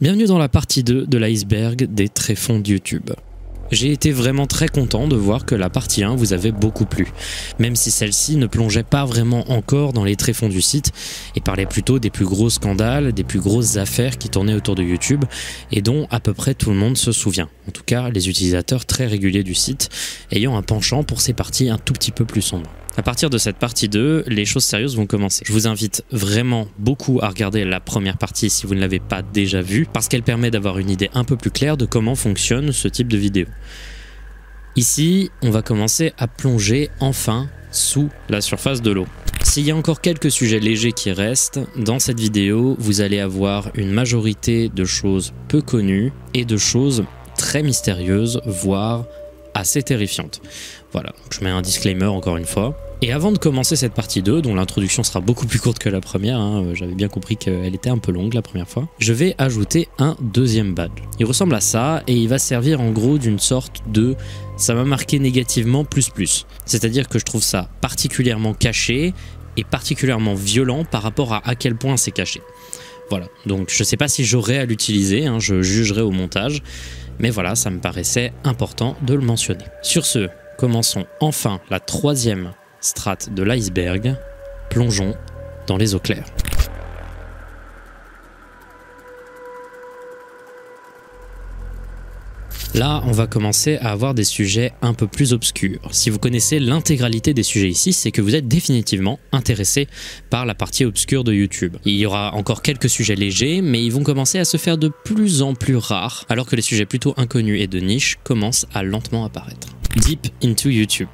Bienvenue dans la partie 2 de l'iceberg des tréfonds de YouTube. J'ai été vraiment très content de voir que la partie 1 vous avait beaucoup plu, même si celle-ci ne plongeait pas vraiment encore dans les tréfonds du site et parlait plutôt des plus gros scandales, des plus grosses affaires qui tournaient autour de YouTube et dont à peu près tout le monde se souvient. En tout cas, les utilisateurs très réguliers du site ayant un penchant pour ces parties un tout petit peu plus sombres. À partir de cette partie 2, les choses sérieuses vont commencer. Je vous invite vraiment beaucoup à regarder la première partie si vous ne l'avez pas déjà vue, parce qu'elle permet d'avoir une idée un peu plus claire de comment fonctionne ce type de vidéo. Ici, on va commencer à plonger enfin sous la surface de l'eau. S'il y a encore quelques sujets légers qui restent, dans cette vidéo, vous allez avoir une majorité de choses peu connues et de choses très mystérieuses, voire assez terrifiantes. Voilà, je mets un disclaimer encore une fois. Et avant de commencer cette partie 2, dont l'introduction sera beaucoup plus courte que la première, hein, euh, j'avais bien compris qu'elle était un peu longue la première fois, je vais ajouter un deuxième badge. Il ressemble à ça et il va servir en gros d'une sorte de ça m'a marqué négativement plus plus. C'est-à-dire que je trouve ça particulièrement caché et particulièrement violent par rapport à à quel point c'est caché. Voilà, donc je sais pas si j'aurai à l'utiliser, hein, je jugerai au montage, mais voilà, ça me paraissait important de le mentionner. Sur ce, commençons enfin la troisième strate de l'iceberg, plongeons dans les eaux claires. Là, on va commencer à avoir des sujets un peu plus obscurs. Si vous connaissez l'intégralité des sujets ici, c'est que vous êtes définitivement intéressé par la partie obscure de YouTube. Il y aura encore quelques sujets légers, mais ils vont commencer à se faire de plus en plus rares, alors que les sujets plutôt inconnus et de niche commencent à lentement apparaître. Deep into YouTube.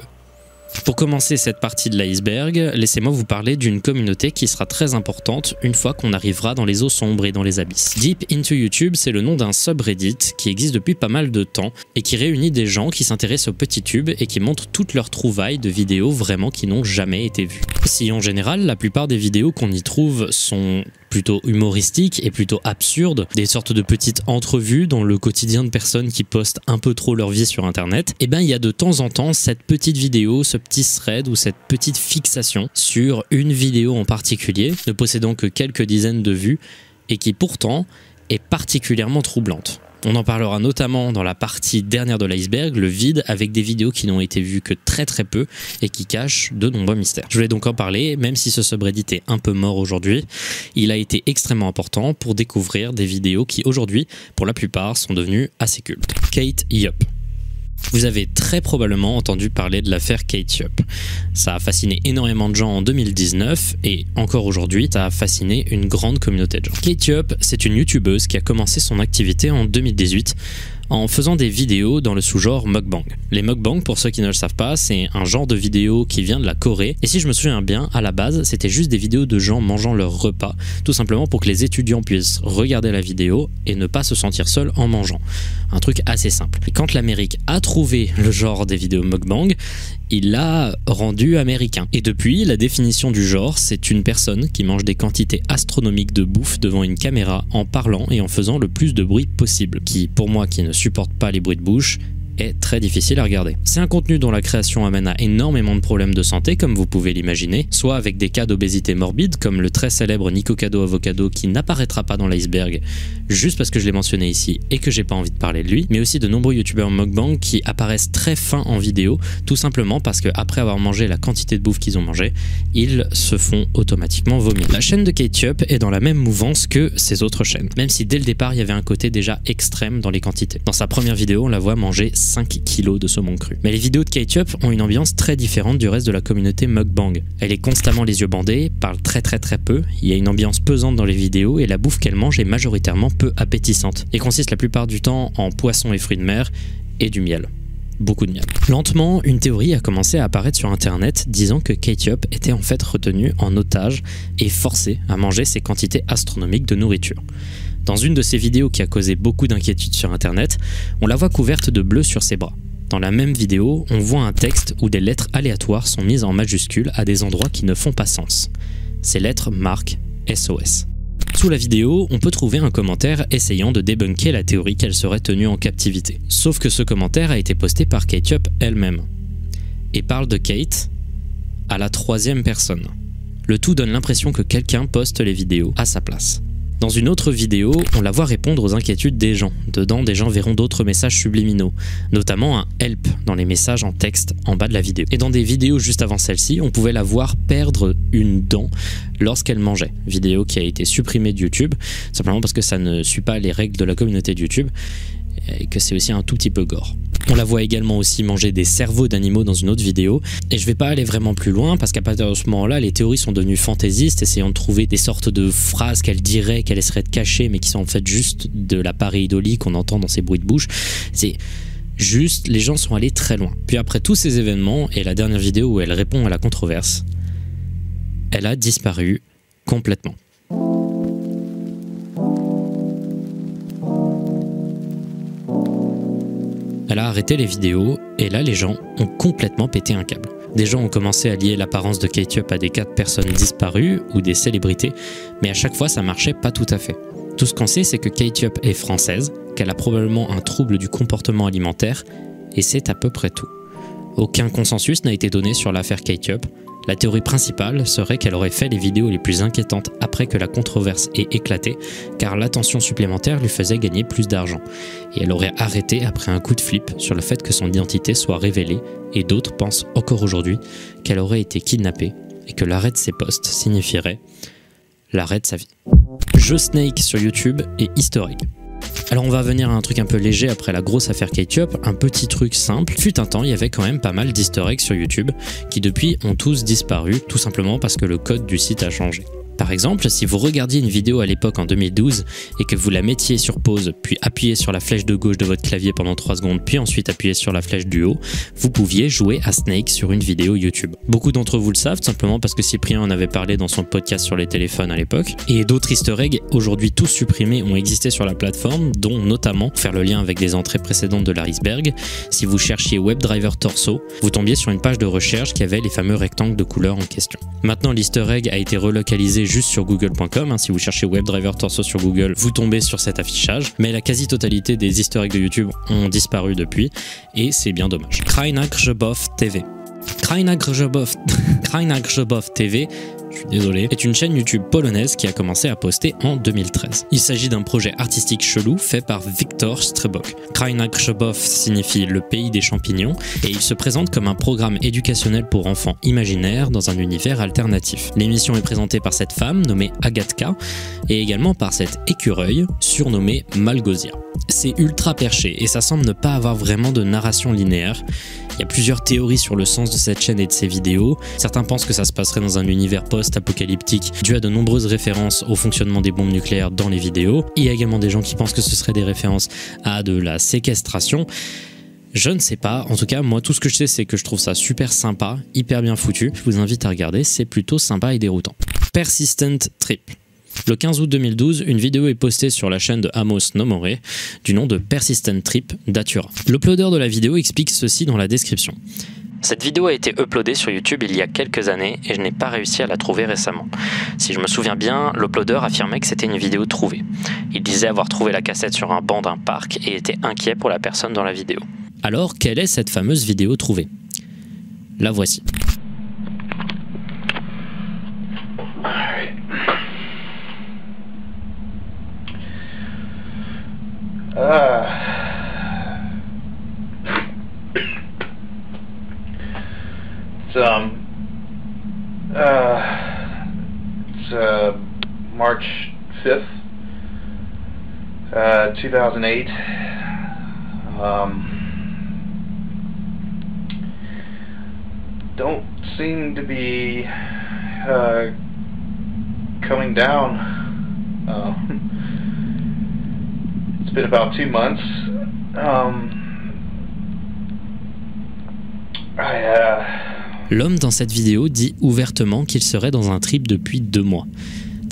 Pour commencer cette partie de l'iceberg, laissez-moi vous parler d'une communauté qui sera très importante une fois qu'on arrivera dans les eaux sombres et dans les abysses. Deep into YouTube, c'est le nom d'un subreddit qui existe depuis pas mal de temps et qui réunit des gens qui s'intéressent aux petits tubes et qui montrent toutes leurs trouvailles de vidéos vraiment qui n'ont jamais été vues. Si en général, la plupart des vidéos qu'on y trouve sont plutôt humoristiques et plutôt absurdes, des sortes de petites entrevues dans le quotidien de personnes qui postent un peu trop leur vie sur internet, et eh ben il y a de temps en temps cette petite vidéo, ce petit thread ou cette petite fixation sur une vidéo en particulier, ne possédant que quelques dizaines de vues, et qui pourtant est particulièrement troublante. On en parlera notamment dans la partie dernière de l'iceberg, le vide, avec des vidéos qui n'ont été vues que très très peu et qui cachent de nombreux mystères. Je voulais donc en parler, même si ce subreddit est un peu mort aujourd'hui, il a été extrêmement important pour découvrir des vidéos qui aujourd'hui, pour la plupart, sont devenues assez cultes. Kate Yup. Vous avez très probablement entendu parler de l'affaire Kate Yup. Ça a fasciné énormément de gens en 2019 et encore aujourd'hui, ça a fasciné une grande communauté de gens. Kate Yup, c'est une youtubeuse qui a commencé son activité en 2018 en faisant des vidéos dans le sous-genre mukbang. Les mukbang, pour ceux qui ne le savent pas, c'est un genre de vidéo qui vient de la Corée. Et si je me souviens bien, à la base, c'était juste des vidéos de gens mangeant leur repas, tout simplement pour que les étudiants puissent regarder la vidéo et ne pas se sentir seuls en mangeant. Un truc assez simple. Et quand l'Amérique a trouvé le genre des vidéos mukbang, il l'a rendu américain. Et depuis, la définition du genre, c'est une personne qui mange des quantités astronomiques de bouffe devant une caméra en parlant et en faisant le plus de bruit possible. Qui, pour moi qui ne supporte pas les bruits de bouche, est très difficile à regarder. C'est un contenu dont la création amène à énormément de problèmes de santé, comme vous pouvez l'imaginer, soit avec des cas d'obésité morbide, comme le très célèbre Nico Cado Avocado qui n'apparaîtra pas dans l'iceberg, juste parce que je l'ai mentionné ici et que j'ai pas envie de parler de lui, mais aussi de nombreux youtubeurs mukbang qui apparaissent très fins en vidéo, tout simplement parce que après avoir mangé la quantité de bouffe qu'ils ont mangé, ils se font automatiquement vomir. La chaîne de Ketchup est dans la même mouvance que ses autres chaînes, même si dès le départ il y avait un côté déjà extrême dans les quantités. Dans sa première vidéo, on la voit manger 5 kg de saumon cru. Mais les vidéos de Ketchup ont une ambiance très différente du reste de la communauté mukbang. Elle est constamment les yeux bandés, parle très très très peu, il y a une ambiance pesante dans les vidéos et la bouffe qu'elle mange est majoritairement peu appétissante et consiste la plupart du temps en poissons et fruits de mer et du miel beaucoup de miel. Lentement, une théorie a commencé à apparaître sur internet disant que Ketchup était en fait retenu en otage et forcé à manger ces quantités astronomiques de nourriture. Dans une de ces vidéos qui a causé beaucoup d'inquiétudes sur internet, on la voit couverte de bleu sur ses bras. Dans la même vidéo, on voit un texte où des lettres aléatoires sont mises en majuscules à des endroits qui ne font pas sens. Ces lettres marquent SOS. Sous la vidéo, on peut trouver un commentaire essayant de débunker la théorie qu'elle serait tenue en captivité. Sauf que ce commentaire a été posté par Kate Up elle-même. Et parle de Kate à la troisième personne. Le tout donne l'impression que quelqu'un poste les vidéos à sa place. Dans une autre vidéo, on la voit répondre aux inquiétudes des gens. Dedans, des gens verront d'autres messages subliminaux, notamment un help dans les messages en texte en bas de la vidéo. Et dans des vidéos juste avant celle-ci, on pouvait la voir perdre une dent lorsqu'elle mangeait. Vidéo qui a été supprimée de YouTube, simplement parce que ça ne suit pas les règles de la communauté de YouTube et que c'est aussi un tout petit peu gore. On la voit également aussi manger des cerveaux d'animaux dans une autre vidéo. Et je vais pas aller vraiment plus loin parce qu'à partir de ce moment-là, les théories sont devenues fantaisistes, essayant de trouver des sortes de phrases qu'elle dirait, qu'elle essaierait de cacher, mais qui sont en fait juste de la pareidolie qu'on entend dans ses bruits de bouche. C'est juste, les gens sont allés très loin. Puis après tous ces événements, et la dernière vidéo où elle répond à la controverse, elle a disparu complètement. Elle a arrêté les vidéos et là les gens ont complètement pété un câble. Des gens ont commencé à lier l'apparence de Kate Up à des cas personnes disparues ou des célébrités, mais à chaque fois ça marchait pas tout à fait. Tout ce qu'on sait c'est que Kate Up est française, qu'elle a probablement un trouble du comportement alimentaire, et c'est à peu près tout. Aucun consensus n'a été donné sur l'affaire Kate Up, la théorie principale serait qu'elle aurait fait les vidéos les plus inquiétantes après que la controverse ait éclaté, car l'attention supplémentaire lui faisait gagner plus d'argent. Et elle aurait arrêté après un coup de flip sur le fait que son identité soit révélée, et d'autres pensent encore aujourd'hui qu'elle aurait été kidnappée, et que l'arrêt de ses posts signifierait l'arrêt de sa vie. Jeu Snake sur YouTube et historique. Alors on va venir à un truc un peu léger après la grosse affaire K-Up, un petit truc simple. Fut un temps, il y avait quand même pas mal d'historiques sur YouTube qui depuis ont tous disparu, tout simplement parce que le code du site a changé. Par exemple, si vous regardiez une vidéo à l'époque en 2012 et que vous la mettiez sur pause, puis appuyez sur la flèche de gauche de votre clavier pendant 3 secondes, puis ensuite appuyez sur la flèche du haut, vous pouviez jouer à Snake sur une vidéo YouTube. Beaucoup d'entre vous le savent, simplement parce que Cyprien en avait parlé dans son podcast sur les téléphones à l'époque, et d'autres easter eggs, aujourd'hui tous supprimés, ont existé sur la plateforme, dont notamment, faire le lien avec des entrées précédentes de l'Arisberg, si vous cherchiez WebDriver Torso, vous tombiez sur une page de recherche qui avait les fameux rectangles de couleur en question. Maintenant, l'easter egg a été relocalisé juste sur google.com. Hein. Si vous cherchez WebDriver Torso sur Google, vous tombez sur cet affichage. Mais la quasi-totalité des eggs de YouTube ont disparu depuis et c'est bien dommage. Krajnak TV. Krajnak TV je suis désolé, est une chaîne YouTube polonaise qui a commencé à poster en 2013. Il s'agit d'un projet artistique chelou fait par Viktor Strebok. Kraina Grzebov signifie le pays des champignons et il se présente comme un programme éducationnel pour enfants imaginaires dans un univers alternatif. L'émission est présentée par cette femme nommée Agatka et également par cet écureuil surnommé Malgosia. C'est ultra perché et ça semble ne pas avoir vraiment de narration linéaire. Il y a plusieurs théories sur le sens de cette chaîne et de ses vidéos. Certains pensent que ça se passerait dans un univers post-apocalyptique dû à de nombreuses références au fonctionnement des bombes nucléaires dans les vidéos. Il y a également des gens qui pensent que ce serait des références à de la séquestration. Je ne sais pas, en tout cas moi tout ce que je sais c'est que je trouve ça super sympa, hyper bien foutu. Je vous invite à regarder, c'est plutôt sympa et déroutant. Persistent Trip. Le 15 août 2012, une vidéo est postée sur la chaîne de Amos Nomore du nom de Persistent Trip Datura. L'uploader de la vidéo explique ceci dans la description. Cette vidéo a été uploadée sur YouTube il y a quelques années et je n'ai pas réussi à la trouver récemment. Si je me souviens bien, l'uploader affirmait que c'était une vidéo trouvée. Il disait avoir trouvé la cassette sur un banc d'un parc et était inquiet pour la personne dans la vidéo. Alors, quelle est cette fameuse vidéo trouvée? La voici. Uh, it's um uh it's uh March 5th uh 2008 um don't seem to be uh coming down uh been about two months. Um, uh, L'homme dans cette vidéo dit ouvertement qu'il serait dans un trip depuis deux mois.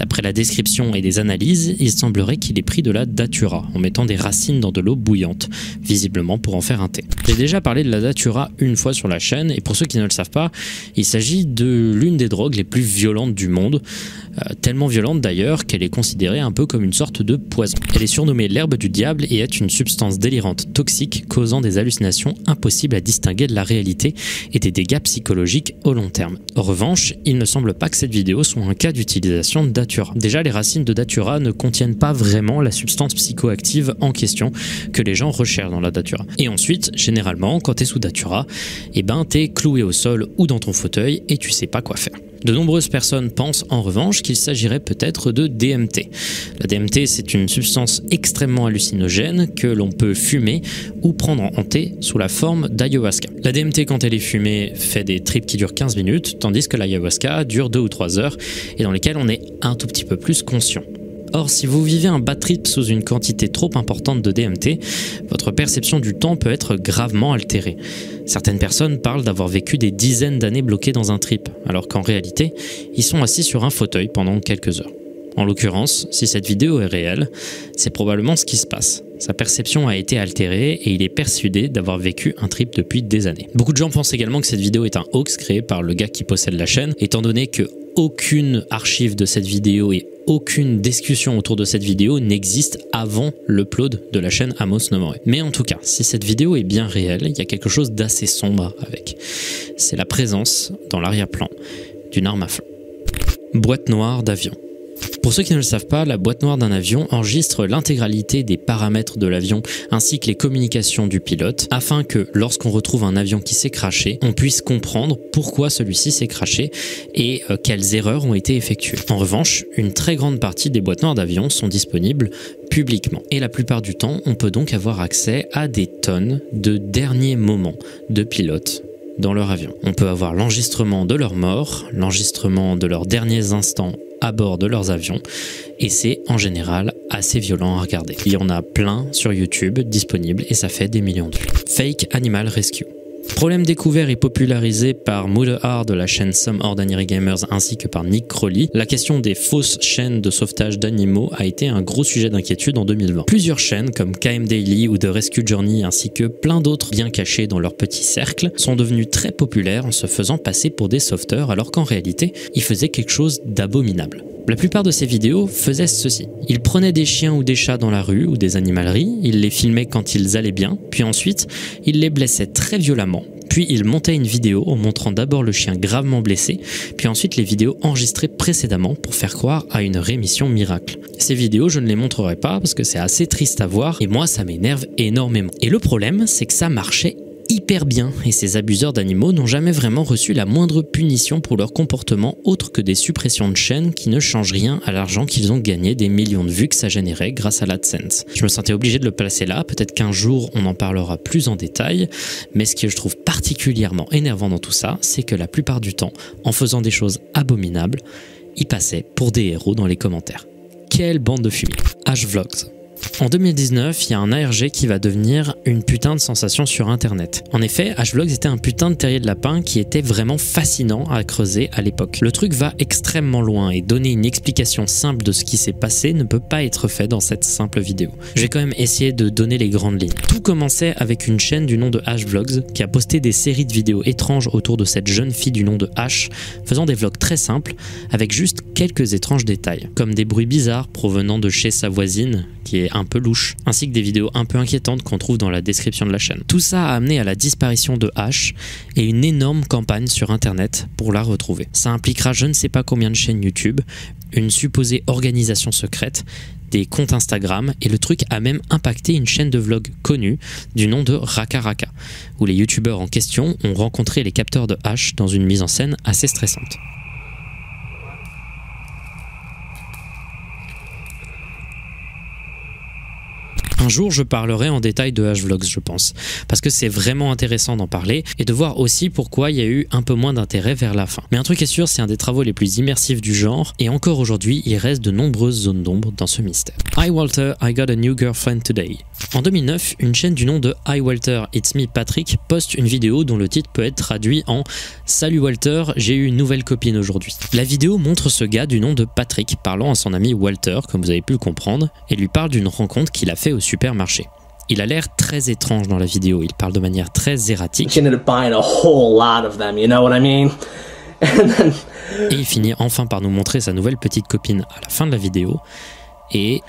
D'après la description et des analyses, il semblerait qu'il ait pris de la datura en mettant des racines dans de l'eau bouillante, visiblement pour en faire un thé. J'ai déjà parlé de la datura une fois sur la chaîne et pour ceux qui ne le savent pas, il s'agit de l'une des drogues les plus violentes du monde, euh, tellement violente d'ailleurs qu'elle est considérée un peu comme une sorte de poison. Elle est surnommée l'herbe du diable et est une substance délirante toxique causant des hallucinations impossibles à distinguer de la réalité et des dégâts psychologiques au long terme. En revanche, il ne semble pas que cette vidéo soit un cas d'utilisation de datura. Déjà, les racines de datura ne contiennent pas vraiment la substance psychoactive en question que les gens recherchent dans la datura. Et ensuite, généralement, quand tu es sous datura, eh ben, tu es cloué au sol ou dans ton fauteuil et tu sais pas quoi faire. De nombreuses personnes pensent en revanche qu'il s'agirait peut-être de DMT. La DMT, c'est une substance extrêmement hallucinogène que l'on peut fumer ou prendre en thé sous la forme d'ayahuasca. La DMT, quand elle est fumée, fait des trips qui durent 15 minutes, tandis que l'ayahuasca dure 2 ou 3 heures et dans lesquelles on est un tout petit peu plus conscient. Or, si vous vivez un bad trip sous une quantité trop importante de DMT, votre perception du temps peut être gravement altérée. Certaines personnes parlent d'avoir vécu des dizaines d'années bloquées dans un trip, alors qu'en réalité, ils sont assis sur un fauteuil pendant quelques heures. En l'occurrence, si cette vidéo est réelle, c'est probablement ce qui se passe. Sa perception a été altérée et il est persuadé d'avoir vécu un trip depuis des années. Beaucoup de gens pensent également que cette vidéo est un hoax créé par le gars qui possède la chaîne, étant donné que aucune archive de cette vidéo et aucune discussion autour de cette vidéo n'existe avant l'upload de la chaîne Amos Nomore. Mais en tout cas, si cette vidéo est bien réelle, il y a quelque chose d'assez sombre avec. C'est la présence, dans l'arrière-plan, d'une arme à feu. Boîte noire d'avion. Pour ceux qui ne le savent pas, la boîte noire d'un avion enregistre l'intégralité des paramètres de l'avion ainsi que les communications du pilote afin que lorsqu'on retrouve un avion qui s'est craché, on puisse comprendre pourquoi celui-ci s'est craché et euh, quelles erreurs ont été effectuées. En revanche, une très grande partie des boîtes noires d'avion sont disponibles publiquement et la plupart du temps, on peut donc avoir accès à des tonnes de derniers moments de pilotes dans leur avion. On peut avoir l'enregistrement de leur mort, l'enregistrement de leurs derniers instants à bord de leurs avions et c'est en général assez violent à regarder. Il y en a plein sur YouTube disponibles et ça fait des millions de vues. Fake Animal Rescue. Problème découvert et popularisé par Moodehar de la chaîne Some Ordinary Gamers ainsi que par Nick Crowley, la question des fausses chaînes de sauvetage d'animaux a été un gros sujet d'inquiétude en 2020. Plusieurs chaînes comme KM Daily ou The Rescue Journey ainsi que plein d'autres bien cachés dans leur petit cercle sont devenus très populaires en se faisant passer pour des sauveteurs alors qu'en réalité, ils faisaient quelque chose d'abominable. La plupart de ces vidéos faisaient ceci. Ils prenaient des chiens ou des chats dans la rue ou des animaleries, ils les filmaient quand ils allaient bien, puis ensuite, ils les blessaient très violemment. Puis ils montaient une vidéo en montrant d'abord le chien gravement blessé, puis ensuite les vidéos enregistrées précédemment pour faire croire à une rémission miracle. Ces vidéos, je ne les montrerai pas parce que c'est assez triste à voir et moi ça m'énerve énormément. Et le problème, c'est que ça marchait hyper bien et ces abuseurs d'animaux n'ont jamais vraiment reçu la moindre punition pour leur comportement autre que des suppressions de chaînes qui ne changent rien à l'argent qu'ils ont gagné des millions de vues que ça générait grâce à l'AdSense. Je me sentais obligé de le placer là, peut-être qu'un jour on en parlera plus en détail, mais ce que je trouve particulièrement énervant dans tout ça, c'est que la plupart du temps, en faisant des choses abominables, ils passaient pour des héros dans les commentaires. Quelle bande de fumier H-Vlogs en 2019, il y a un ARG qui va devenir une putain de sensation sur internet. En effet, Hvlogs était un putain de terrier de lapin qui était vraiment fascinant à creuser à l'époque. Le truc va extrêmement loin et donner une explication simple de ce qui s'est passé ne peut pas être fait dans cette simple vidéo. Je vais quand même essayer de donner les grandes lignes. Tout commençait avec une chaîne du nom de Hvlogs qui a posté des séries de vidéos étranges autour de cette jeune fille du nom de H, faisant des vlogs très simples avec juste quelques étranges détails, comme des bruits bizarres provenant de chez sa voisine qui est un peu louche, ainsi que des vidéos un peu inquiétantes qu'on trouve dans la description de la chaîne. Tout ça a amené à la disparition de H et une énorme campagne sur internet pour la retrouver. Ça impliquera je ne sais pas combien de chaînes YouTube, une supposée organisation secrète, des comptes Instagram et le truc a même impacté une chaîne de vlog connue du nom de Raka Raka, où les youtubeurs en question ont rencontré les capteurs de H dans une mise en scène assez stressante. Un jour, je parlerai en détail de H-Vlogs, je pense, parce que c'est vraiment intéressant d'en parler et de voir aussi pourquoi il y a eu un peu moins d'intérêt vers la fin. Mais un truc est sûr, c'est un des travaux les plus immersifs du genre et encore aujourd'hui, il reste de nombreuses zones d'ombre dans ce mystère. Hi Walter, I got a new girlfriend today. En 2009, une chaîne du nom de Hi Walter, It's Me Patrick poste une vidéo dont le titre peut être traduit en Salut Walter, j'ai eu une nouvelle copine aujourd'hui. La vidéo montre ce gars du nom de Patrick parlant à son ami Walter, comme vous avez pu le comprendre, et lui parle d'une rencontre qu'il a fait au supermarché. Il a l'air très étrange dans la vidéo, il parle de manière très erratique. Et il finit enfin par nous montrer sa nouvelle petite copine à la fin de la vidéo. Et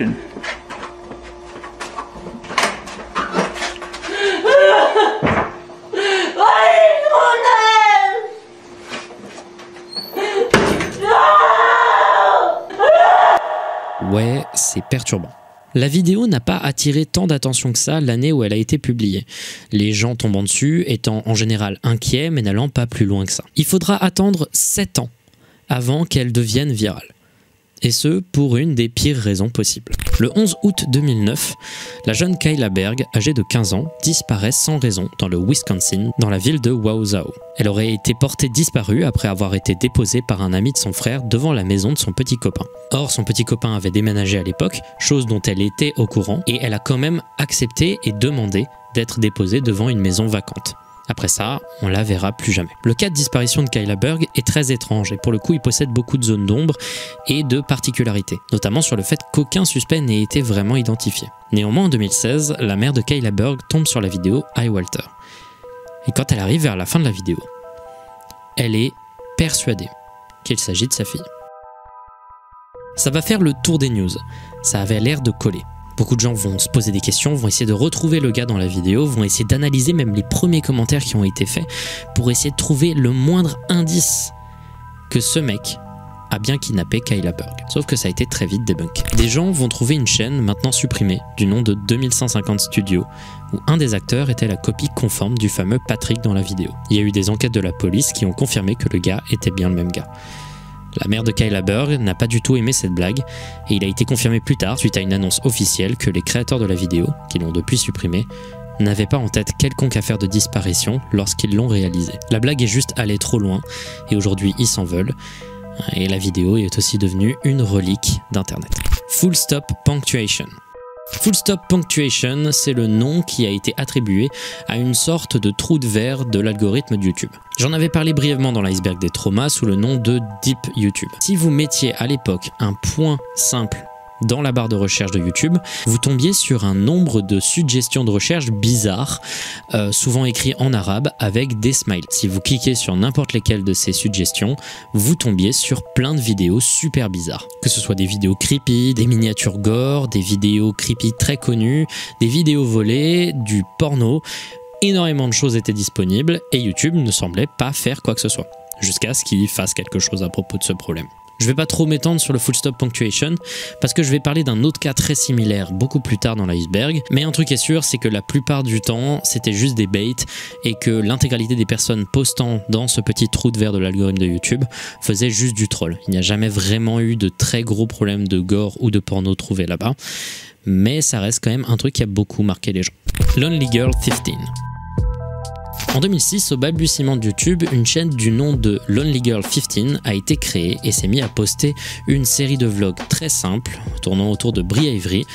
Ouais, c'est perturbant. La vidéo n'a pas attiré tant d'attention que ça l'année où elle a été publiée, les gens tombant dessus étant en général inquiets mais n'allant pas plus loin que ça. Il faudra attendre 7 ans avant qu'elle devienne virale et ce pour une des pires raisons possibles. Le 11 août 2009, la jeune Kyla Berg, âgée de 15 ans, disparaît sans raison dans le Wisconsin, dans la ville de Wausau. Elle aurait été portée disparue après avoir été déposée par un ami de son frère devant la maison de son petit copain. Or, son petit copain avait déménagé à l'époque, chose dont elle était au courant, et elle a quand même accepté et demandé d'être déposée devant une maison vacante. Après ça, on la verra plus jamais. Le cas de disparition de Kyla Berg est très étrange et pour le coup il possède beaucoup de zones d'ombre et de particularités, notamment sur le fait qu'aucun suspect n'ait été vraiment identifié. Néanmoins en 2016, la mère de Kyla Berg tombe sur la vidéo I Walter. Et quand elle arrive vers la fin de la vidéo, elle est persuadée qu'il s'agit de sa fille. Ça va faire le tour des news, ça avait l'air de coller. Beaucoup de gens vont se poser des questions, vont essayer de retrouver le gars dans la vidéo, vont essayer d'analyser même les premiers commentaires qui ont été faits pour essayer de trouver le moindre indice que ce mec a bien kidnappé Kyla Berg. Sauf que ça a été très vite débunk. Des gens vont trouver une chaîne maintenant supprimée du nom de 2150 Studios où un des acteurs était la copie conforme du fameux Patrick dans la vidéo. Il y a eu des enquêtes de la police qui ont confirmé que le gars était bien le même gars. La mère de Kyla Berg n'a pas du tout aimé cette blague, et il a été confirmé plus tard, suite à une annonce officielle, que les créateurs de la vidéo, qui l'ont depuis supprimée, n'avaient pas en tête quelconque affaire de disparition lorsqu'ils l'ont réalisée. La blague est juste allée trop loin, et aujourd'hui ils s'en veulent, et la vidéo est aussi devenue une relique d'Internet. Full Stop Punctuation. Full Stop Punctuation, c'est le nom qui a été attribué à une sorte de trou de verre de l'algorithme de YouTube. J'en avais parlé brièvement dans l'iceberg des traumas sous le nom de Deep YouTube. Si vous mettiez à l'époque un point simple dans la barre de recherche de YouTube, vous tombiez sur un nombre de suggestions de recherche bizarres, euh, souvent écrits en arabe avec des smiles. Si vous cliquez sur n'importe lesquelles de ces suggestions, vous tombiez sur plein de vidéos super bizarres. Que ce soit des vidéos creepy, des miniatures gore, des vidéos creepy très connues, des vidéos volées, du porno, énormément de choses étaient disponibles et YouTube ne semblait pas faire quoi que ce soit, jusqu'à ce qu'il fasse quelque chose à propos de ce problème. Je vais pas trop m'étendre sur le full stop punctuation parce que je vais parler d'un autre cas très similaire beaucoup plus tard dans l'iceberg. Mais un truc est sûr, c'est que la plupart du temps, c'était juste des baits et que l'intégralité des personnes postant dans ce petit trou de verre de l'algorithme de YouTube faisait juste du troll. Il n'y a jamais vraiment eu de très gros problèmes de gore ou de porno trouvés là-bas. Mais ça reste quand même un truc qui a beaucoup marqué les gens. Lonely Girl 15. En 2006, au balbutiement de YouTube, une chaîne du nom de Lonely Girl 15 a été créée et s'est mis à poster une série de vlogs très simples tournant autour de Brie Avery,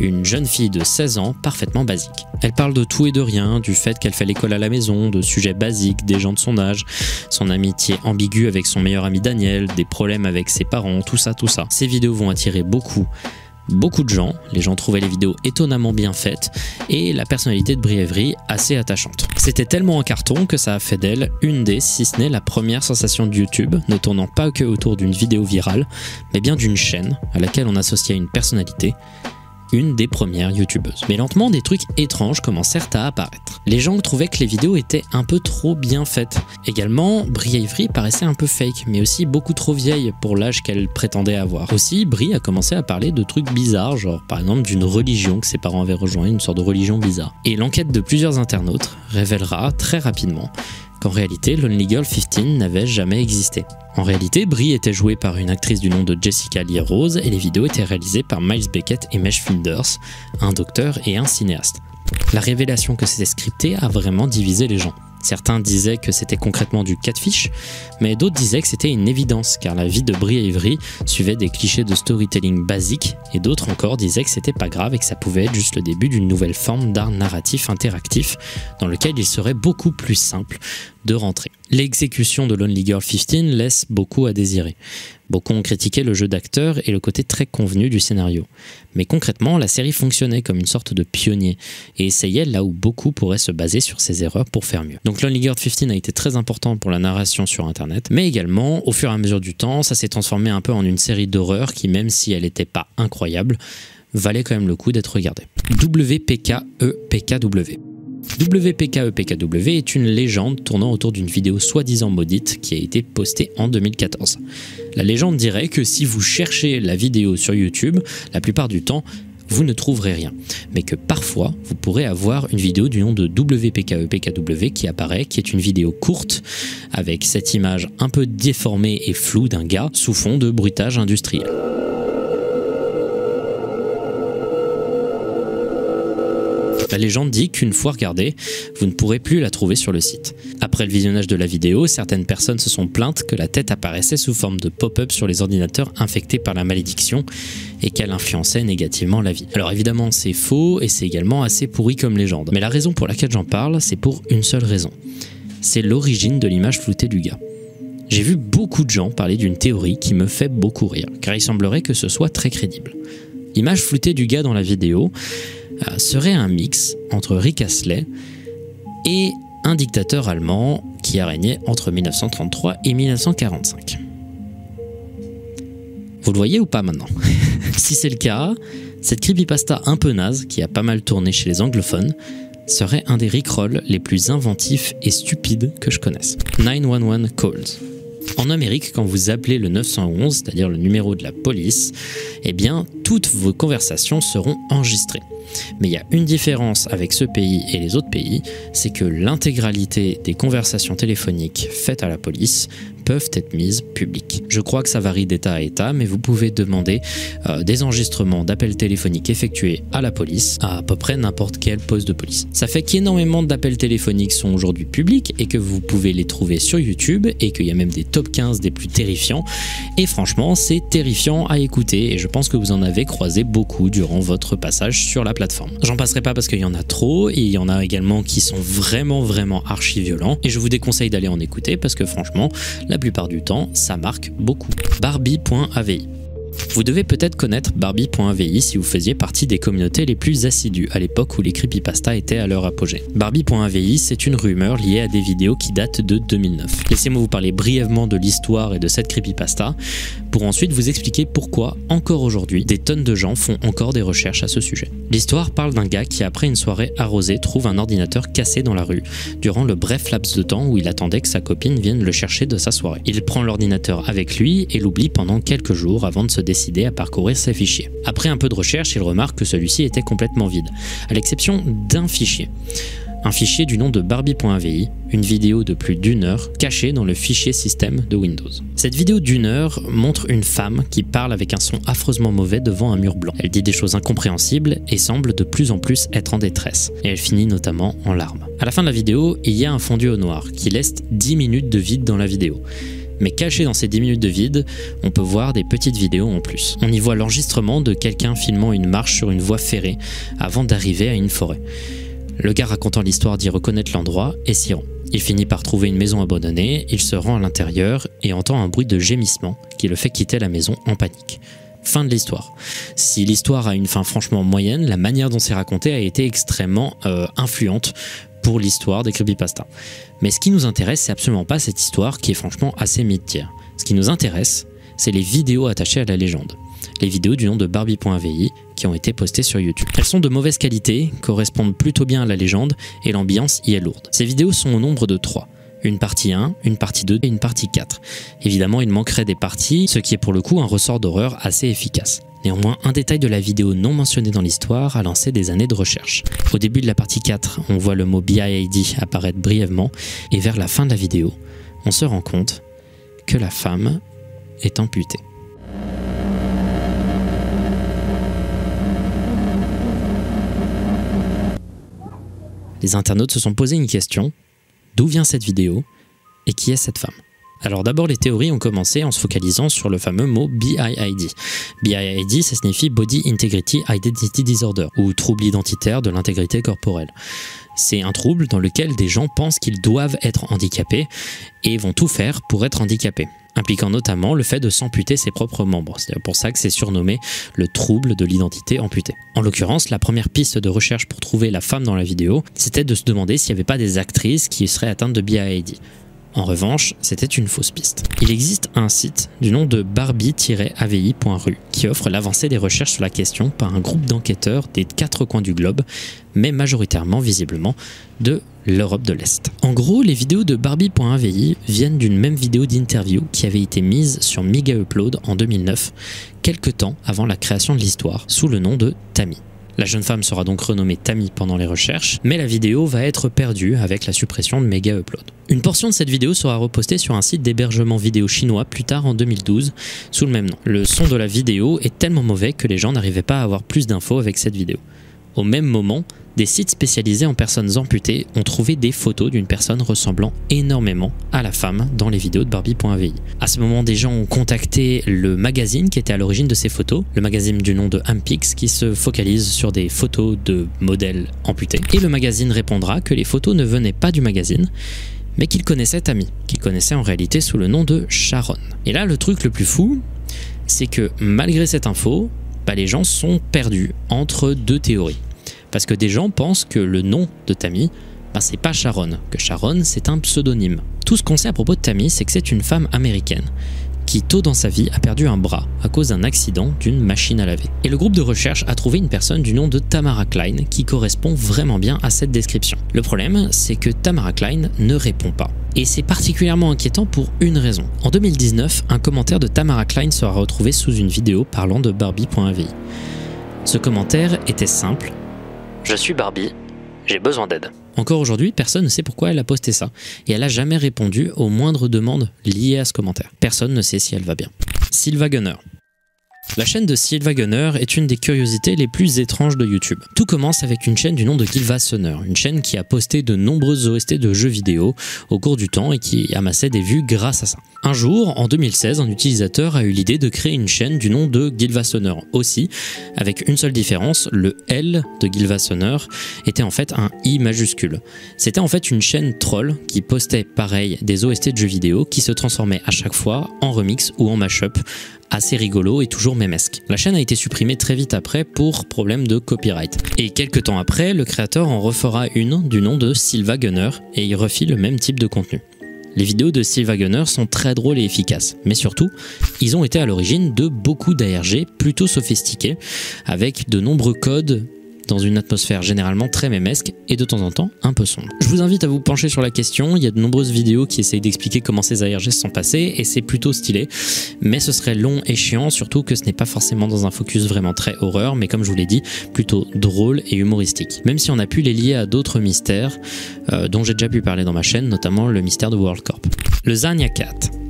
une jeune fille de 16 ans parfaitement basique. Elle parle de tout et de rien, du fait qu'elle fait l'école à la maison, de sujets basiques des gens de son âge, son amitié ambiguë avec son meilleur ami Daniel, des problèmes avec ses parents, tout ça, tout ça. Ces vidéos vont attirer beaucoup beaucoup de gens, les gens trouvaient les vidéos étonnamment bien faites et la personnalité de Brièvry assez attachante. C'était tellement en carton que ça a fait d'elle une des, si ce n'est la première sensation de YouTube, ne tournant pas que autour d'une vidéo virale, mais bien d'une chaîne à laquelle on associait une personnalité une des premières youtubeuses. Mais lentement, des trucs étranges commencèrent à apparaître. Les gens trouvaient que les vidéos étaient un peu trop bien faites. Également, Brie Avery paraissait un peu fake, mais aussi beaucoup trop vieille pour l'âge qu'elle prétendait avoir. Aussi, Brie a commencé à parler de trucs bizarres, genre par exemple d'une religion que ses parents avaient rejoint, une sorte de religion bizarre. Et l'enquête de plusieurs internautes révélera très rapidement qu'en réalité, Lonely Girl 15 n'avait jamais existé. En réalité, Brie était jouée par une actrice du nom de Jessica Lee Rose et les vidéos étaient réalisées par Miles Beckett et Mesh Finders, un docteur et un cinéaste. La révélation que c'était scripté a vraiment divisé les gens. Certains disaient que c'était concrètement du catfish, mais d'autres disaient que c'était une évidence car la vie de Brie Avery suivait des clichés de storytelling basiques et d'autres encore disaient que c'était pas grave et que ça pouvait être juste le début d'une nouvelle forme d'art narratif interactif dans lequel il serait beaucoup plus simple de rentrer. L'exécution de Lonely Girl 15 laisse beaucoup à désirer. Beaucoup ont critiqué le jeu d'acteur et le côté très convenu du scénario. Mais concrètement, la série fonctionnait comme une sorte de pionnier et essayait là où beaucoup pourraient se baser sur ses erreurs pour faire mieux. Donc Lonely Girl 15 a été très important pour la narration sur internet, mais également, au fur et à mesure du temps, ça s'est transformé un peu en une série d'horreurs qui, même si elle n'était pas incroyable, valait quand même le coup d'être regardée. WPKEPKW WPKEPKW est une légende tournant autour d'une vidéo soi-disant maudite qui a été postée en 2014. La légende dirait que si vous cherchez la vidéo sur YouTube, la plupart du temps, vous ne trouverez rien. Mais que parfois, vous pourrez avoir une vidéo du nom de WPKEPKW qui apparaît, qui est une vidéo courte, avec cette image un peu déformée et floue d'un gars sous fond de bruitage industriel. La légende dit qu'une fois regardée, vous ne pourrez plus la trouver sur le site. Après le visionnage de la vidéo, certaines personnes se sont plaintes que la tête apparaissait sous forme de pop-up sur les ordinateurs infectés par la malédiction et qu'elle influençait négativement la vie. Alors évidemment c'est faux et c'est également assez pourri comme légende. Mais la raison pour laquelle j'en parle, c'est pour une seule raison. C'est l'origine de l'image floutée du gars. J'ai vu beaucoup de gens parler d'une théorie qui me fait beaucoup rire, car il semblerait que ce soit très crédible. L'image floutée du gars dans la vidéo, serait un mix entre Rick Astley et un dictateur allemand qui a régné entre 1933 et 1945. Vous le voyez ou pas maintenant? Si c'est le cas, cette creepypasta un peu naze, qui a pas mal tourné chez les anglophones, serait un des rickrolls les plus inventifs et stupides que je connaisse. 911 Calls. En Amérique, quand vous appelez le 911, c'est-à-dire le numéro de la police, eh bien, toutes vos conversations seront enregistrées. Mais il y a une différence avec ce pays et les autres pays, c'est que l'intégralité des conversations téléphoniques faites à la police peuvent être mises publiques. Je crois que ça varie d'État à État, mais vous pouvez demander euh, des enregistrements d'appels téléphoniques effectués à la police à à peu près n'importe quel poste de police. Ça fait qu'énormément d'appels téléphoniques sont aujourd'hui publics et que vous pouvez les trouver sur YouTube et qu'il y a même des top 15 des plus terrifiants. Et franchement, c'est terrifiant à écouter et je pense que vous en avez croisé beaucoup durant votre passage sur la J'en passerai pas parce qu'il y en a trop et il y en a également qui sont vraiment vraiment archi violents et je vous déconseille d'aller en écouter parce que franchement, la plupart du temps, ça marque beaucoup. Barbie.avi vous devez peut-être connaître Barbie.avi si vous faisiez partie des communautés les plus assidues à l'époque où les creepypasta étaient à leur apogée. Barbie.avi, c'est une rumeur liée à des vidéos qui datent de 2009. Laissez-moi vous parler brièvement de l'histoire et de cette creepypasta pour ensuite vous expliquer pourquoi, encore aujourd'hui, des tonnes de gens font encore des recherches à ce sujet. L'histoire parle d'un gars qui, après une soirée arrosée, trouve un ordinateur cassé dans la rue durant le bref laps de temps où il attendait que sa copine vienne le chercher de sa soirée. Il prend l'ordinateur avec lui et l'oublie pendant quelques jours avant de se décidé à parcourir ses fichiers. Après un peu de recherche, il remarque que celui-ci était complètement vide, à l'exception d'un fichier. Un fichier du nom de Barbie.avi, une vidéo de plus d'une heure cachée dans le fichier système de Windows. Cette vidéo d'une heure montre une femme qui parle avec un son affreusement mauvais devant un mur blanc. Elle dit des choses incompréhensibles et semble de plus en plus être en détresse. Et elle finit notamment en larmes. À la fin de la vidéo, il y a un fondu au noir qui laisse 10 minutes de vide dans la vidéo. Mais caché dans ces 10 minutes de vide, on peut voir des petites vidéos en plus. On y voit l'enregistrement de quelqu'un filmant une marche sur une voie ferrée avant d'arriver à une forêt. Le gars racontant l'histoire dit reconnaître l'endroit et s'y rend. Il finit par trouver une maison abandonnée, il se rend à l'intérieur et entend un bruit de gémissement qui le fait quitter la maison en panique. Fin de l'histoire. Si l'histoire a une fin franchement moyenne, la manière dont c'est raconté a été extrêmement euh, influente pour l'histoire des creepypasta. Mais ce qui nous intéresse, c'est absolument pas cette histoire qui est franchement assez mythique. Ce qui nous intéresse, c'est les vidéos attachées à la légende. Les vidéos du nom de Barbie.vi qui ont été postées sur YouTube. Elles sont de mauvaise qualité, correspondent plutôt bien à la légende et l'ambiance y est lourde. Ces vidéos sont au nombre de 3 une partie 1, une partie 2 et une partie 4. Évidemment, il manquerait des parties, ce qui est pour le coup un ressort d'horreur assez efficace. Néanmoins, un détail de la vidéo non mentionné dans l'histoire a lancé des années de recherche. Au début de la partie 4, on voit le mot BIID apparaître brièvement, et vers la fin de la vidéo, on se rend compte que la femme est amputée. Les internautes se sont posé une question, d'où vient cette vidéo et qui est cette femme? Alors d'abord, les théories ont commencé en se focalisant sur le fameux mot BIID. BIID, ça signifie Body Integrity Identity Disorder, ou trouble identitaire de l'intégrité corporelle. C'est un trouble dans lequel des gens pensent qu'ils doivent être handicapés et vont tout faire pour être handicapés, impliquant notamment le fait de s'amputer ses propres membres. C'est pour ça que c'est surnommé le trouble de l'identité amputée. En l'occurrence, la première piste de recherche pour trouver la femme dans la vidéo, c'était de se demander s'il n'y avait pas des actrices qui seraient atteintes de BIID. En revanche, c'était une fausse piste. Il existe un site du nom de barbie-avi.ru qui offre l'avancée des recherches sur la question par un groupe d'enquêteurs des quatre coins du globe, mais majoritairement visiblement de l'Europe de l'Est. En gros, les vidéos de Barbie.avi viennent d'une même vidéo d'interview qui avait été mise sur Mega Upload en 2009, quelques temps avant la création de l'histoire, sous le nom de Tammy. La jeune femme sera donc renommée Tammy pendant les recherches, mais la vidéo va être perdue avec la suppression de Mega Upload. Une portion de cette vidéo sera repostée sur un site d'hébergement vidéo chinois plus tard en 2012 sous le même nom. Le son de la vidéo est tellement mauvais que les gens n'arrivaient pas à avoir plus d'infos avec cette vidéo. Au même moment, des sites spécialisés en personnes amputées ont trouvé des photos d'une personne ressemblant énormément à la femme dans les vidéos de Barbie.vi. À ce moment, des gens ont contacté le magazine qui était à l'origine de ces photos, le magazine du nom de Ampix qui se focalise sur des photos de modèles amputés. Et le magazine répondra que les photos ne venaient pas du magazine, mais qu'il connaissait Tammy, qu'il connaissait en réalité sous le nom de Sharon. Et là, le truc le plus fou, c'est que malgré cette info, bah, les gens sont perdus entre deux théories. Parce que des gens pensent que le nom de Tammy, bah, c'est pas Sharon, que Sharon c'est un pseudonyme. Tout ce qu'on sait à propos de Tammy, c'est que c'est une femme américaine qui, tôt dans sa vie, a perdu un bras à cause d'un accident d'une machine à laver. Et le groupe de recherche a trouvé une personne du nom de Tamara Klein qui correspond vraiment bien à cette description. Le problème, c'est que Tamara Klein ne répond pas. Et c'est particulièrement inquiétant pour une raison. En 2019, un commentaire de Tamara Klein sera retrouvé sous une vidéo parlant de Barbie.vi. Ce commentaire était simple je suis Barbie, j'ai besoin d'aide. Encore aujourd'hui, personne ne sait pourquoi elle a posté ça, et elle n'a jamais répondu aux moindres demandes liées à ce commentaire. Personne ne sait si elle va bien. Sylva Gunner. La chaîne de Sylva Gunner est une des curiosités les plus étranges de YouTube. Tout commence avec une chaîne du nom de Gilva Sonner, une chaîne qui a posté de nombreuses OST de jeux vidéo au cours du temps et qui amassait des vues grâce à ça. Un jour, en 2016, un utilisateur a eu l'idée de créer une chaîne du nom de Gilva Sonner aussi, avec une seule différence, le L de Gilva Sonner était en fait un I majuscule. C'était en fait une chaîne troll qui postait pareil des OST de jeux vidéo qui se transformaient à chaque fois en remix ou en mashup assez rigolo et toujours mémesque. La chaîne a été supprimée très vite après pour problème de copyright. Et quelques temps après, le créateur en refera une du nom de Silva Gunner et il refit le même type de contenu. Les vidéos de Silva Gunner sont très drôles et efficaces, mais surtout, ils ont été à l'origine de beaucoup d'ARG plutôt sophistiqués, avec de nombreux codes dans une atmosphère généralement très mémesque et de temps en temps un peu sombre. Je vous invite à vous pencher sur la question, il y a de nombreuses vidéos qui essayent d'expliquer comment ces ARG sont passés et c'est plutôt stylé, mais ce serait long et chiant, surtout que ce n'est pas forcément dans un focus vraiment très horreur, mais comme je vous l'ai dit, plutôt drôle et humoristique. Même si on a pu les lier à d'autres mystères euh, dont j'ai déjà pu parler dans ma chaîne, notamment le mystère de World Corp. Le Zania Cat.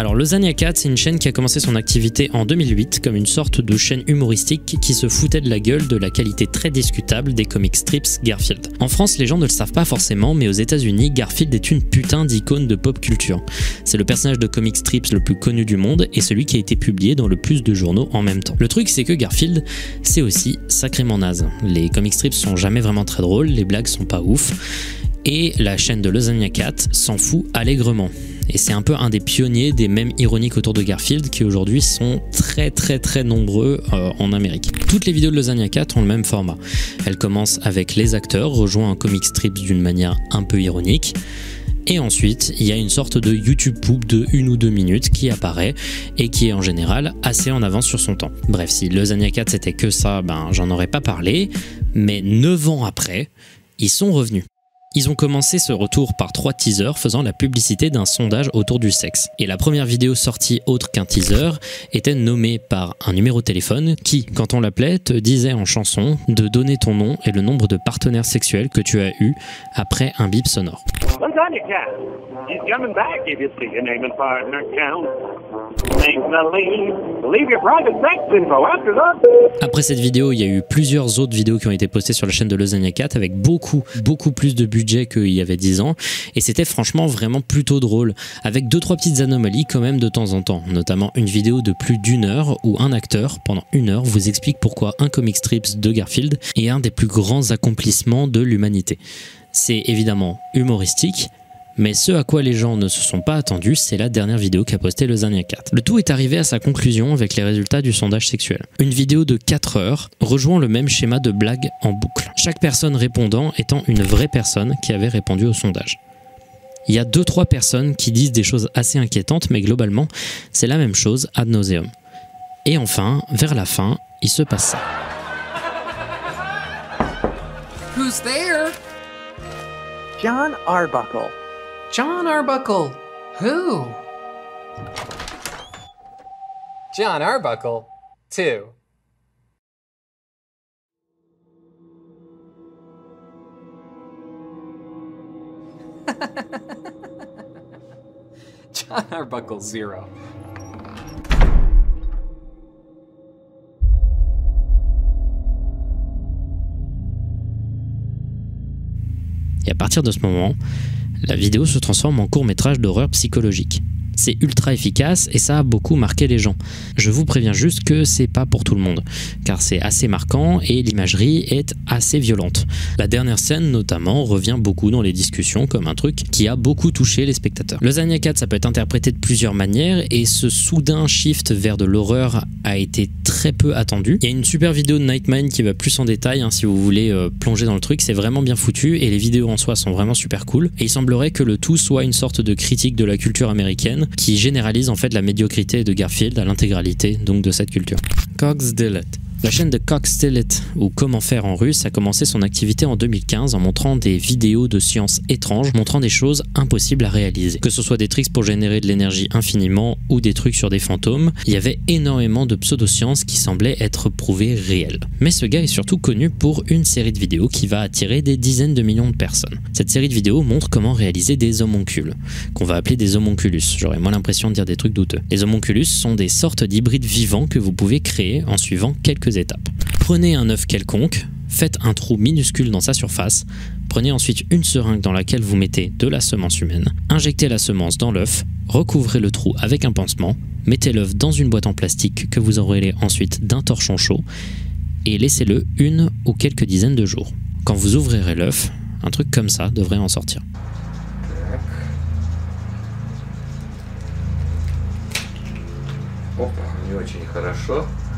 Alors, Zania Cat, c'est une chaîne qui a commencé son activité en 2008 comme une sorte de chaîne humoristique qui se foutait de la gueule de la qualité très discutable des comic strips Garfield. En France, les gens ne le savent pas forcément, mais aux États-Unis, Garfield est une putain d'icône de pop culture. C'est le personnage de comic strips le plus connu du monde et celui qui a été publié dans le plus de journaux en même temps. Le truc, c'est que Garfield, c'est aussi sacrément naze. Les comic strips sont jamais vraiment très drôles, les blagues sont pas ouf. Et la chaîne de Lasagna Cat s'en fout allègrement. Et c'est un peu un des pionniers des mèmes ironiques autour de Garfield qui aujourd'hui sont très très très nombreux euh, en Amérique. Toutes les vidéos de Lasagna Cat ont le même format. Elles commencent avec les acteurs rejoint un comic strip d'une manière un peu ironique. Et ensuite, il y a une sorte de YouTube poop de une ou deux minutes qui apparaît et qui est en général assez en avance sur son temps. Bref, si Lasagna Cat c'était que ça, ben j'en aurais pas parlé. Mais 9 ans après, ils sont revenus. Ils ont commencé ce retour par trois teasers faisant la publicité d'un sondage autour du sexe. Et la première vidéo sortie autre qu'un teaser était nommée par un numéro de téléphone qui, quand on l'appelait, te disait en chanson de donner ton nom et le nombre de partenaires sexuels que tu as eu après un bip sonore. Après cette vidéo, il y a eu plusieurs autres vidéos qui ont été postées sur la chaîne de Lasagna Cat avec beaucoup, beaucoup plus de qu'il y avait 10 ans. Et c'était franchement vraiment plutôt drôle, avec deux trois petites anomalies quand même de temps en temps, notamment une vidéo de plus d'une heure où un acteur, pendant une heure, vous explique pourquoi un comic strips de Garfield est un des plus grands accomplissements de l'humanité. C'est évidemment humoristique, mais ce à quoi les gens ne se sont pas attendus, c'est la dernière vidéo qu'a posté le Zania 4. Le tout est arrivé à sa conclusion avec les résultats du sondage sexuel. Une vidéo de 4 heures rejoint le même schéma de blague en boucle. Chaque personne répondant étant une vraie personne qui avait répondu au sondage. Il y a deux trois personnes qui disent des choses assez inquiétantes, mais globalement, c'est la même chose ad nauseum. Et enfin, vers la fin, il se passe ça. Who's there? John Arbuckle. John Arbuckle. Who? John Arbuckle, too. John Arbuckle Zero. Et à partir de ce moment, la vidéo se transforme en court métrage d'horreur psychologique. C'est ultra efficace et ça a beaucoup marqué les gens. Je vous préviens juste que c'est pas pour tout le monde, car c'est assez marquant et l'imagerie est assez violente. La dernière scène notamment revient beaucoup dans les discussions comme un truc qui a beaucoup touché les spectateurs. Le Zania 4 ça peut être interprété de plusieurs manières et ce soudain shift vers de l'horreur a été très peu attendu. Il y a une super vidéo de Nightmine qui va plus en détail hein, si vous voulez euh, plonger dans le truc, c'est vraiment bien foutu et les vidéos en soi sont vraiment super cool. Et il semblerait que le tout soit une sorte de critique de la culture américaine qui généralise en fait la médiocrité de Garfield à l'intégralité donc de cette culture. Cox. La chaîne de Cox Dillet, ou Comment faire en russe, a commencé son activité en 2015 en montrant des vidéos de science étranges, montrant des choses impossibles à réaliser. Que ce soit des tricks pour générer de l'énergie infiniment ou des trucs sur des fantômes, il y avait énormément de pseudosciences qui semblaient être prouvées réelles. Mais ce gars est surtout connu pour une série de vidéos qui va attirer des dizaines de millions de personnes. Cette série de vidéos montre comment réaliser des homoncules, qu'on va appeler des homonculus. J'aurais moins l'impression de dire des trucs douteux. Les homonculus sont des sortes d'hybrides vivants que vous pouvez créer en suivant quelques étapes. Prenez un œuf quelconque, faites un trou minuscule dans sa surface, prenez ensuite une seringue dans laquelle vous mettez de la semence humaine, injectez la semence dans l'œuf, recouvrez le trou avec un pansement, mettez l'œuf dans une boîte en plastique que vous enroulez ensuite d'un torchon chaud et laissez-le une ou quelques dizaines de jours. Quand vous ouvrirez l'œuf, un truc comme ça devrait en sortir. Опа, не очень хорошо, но все-таки жив.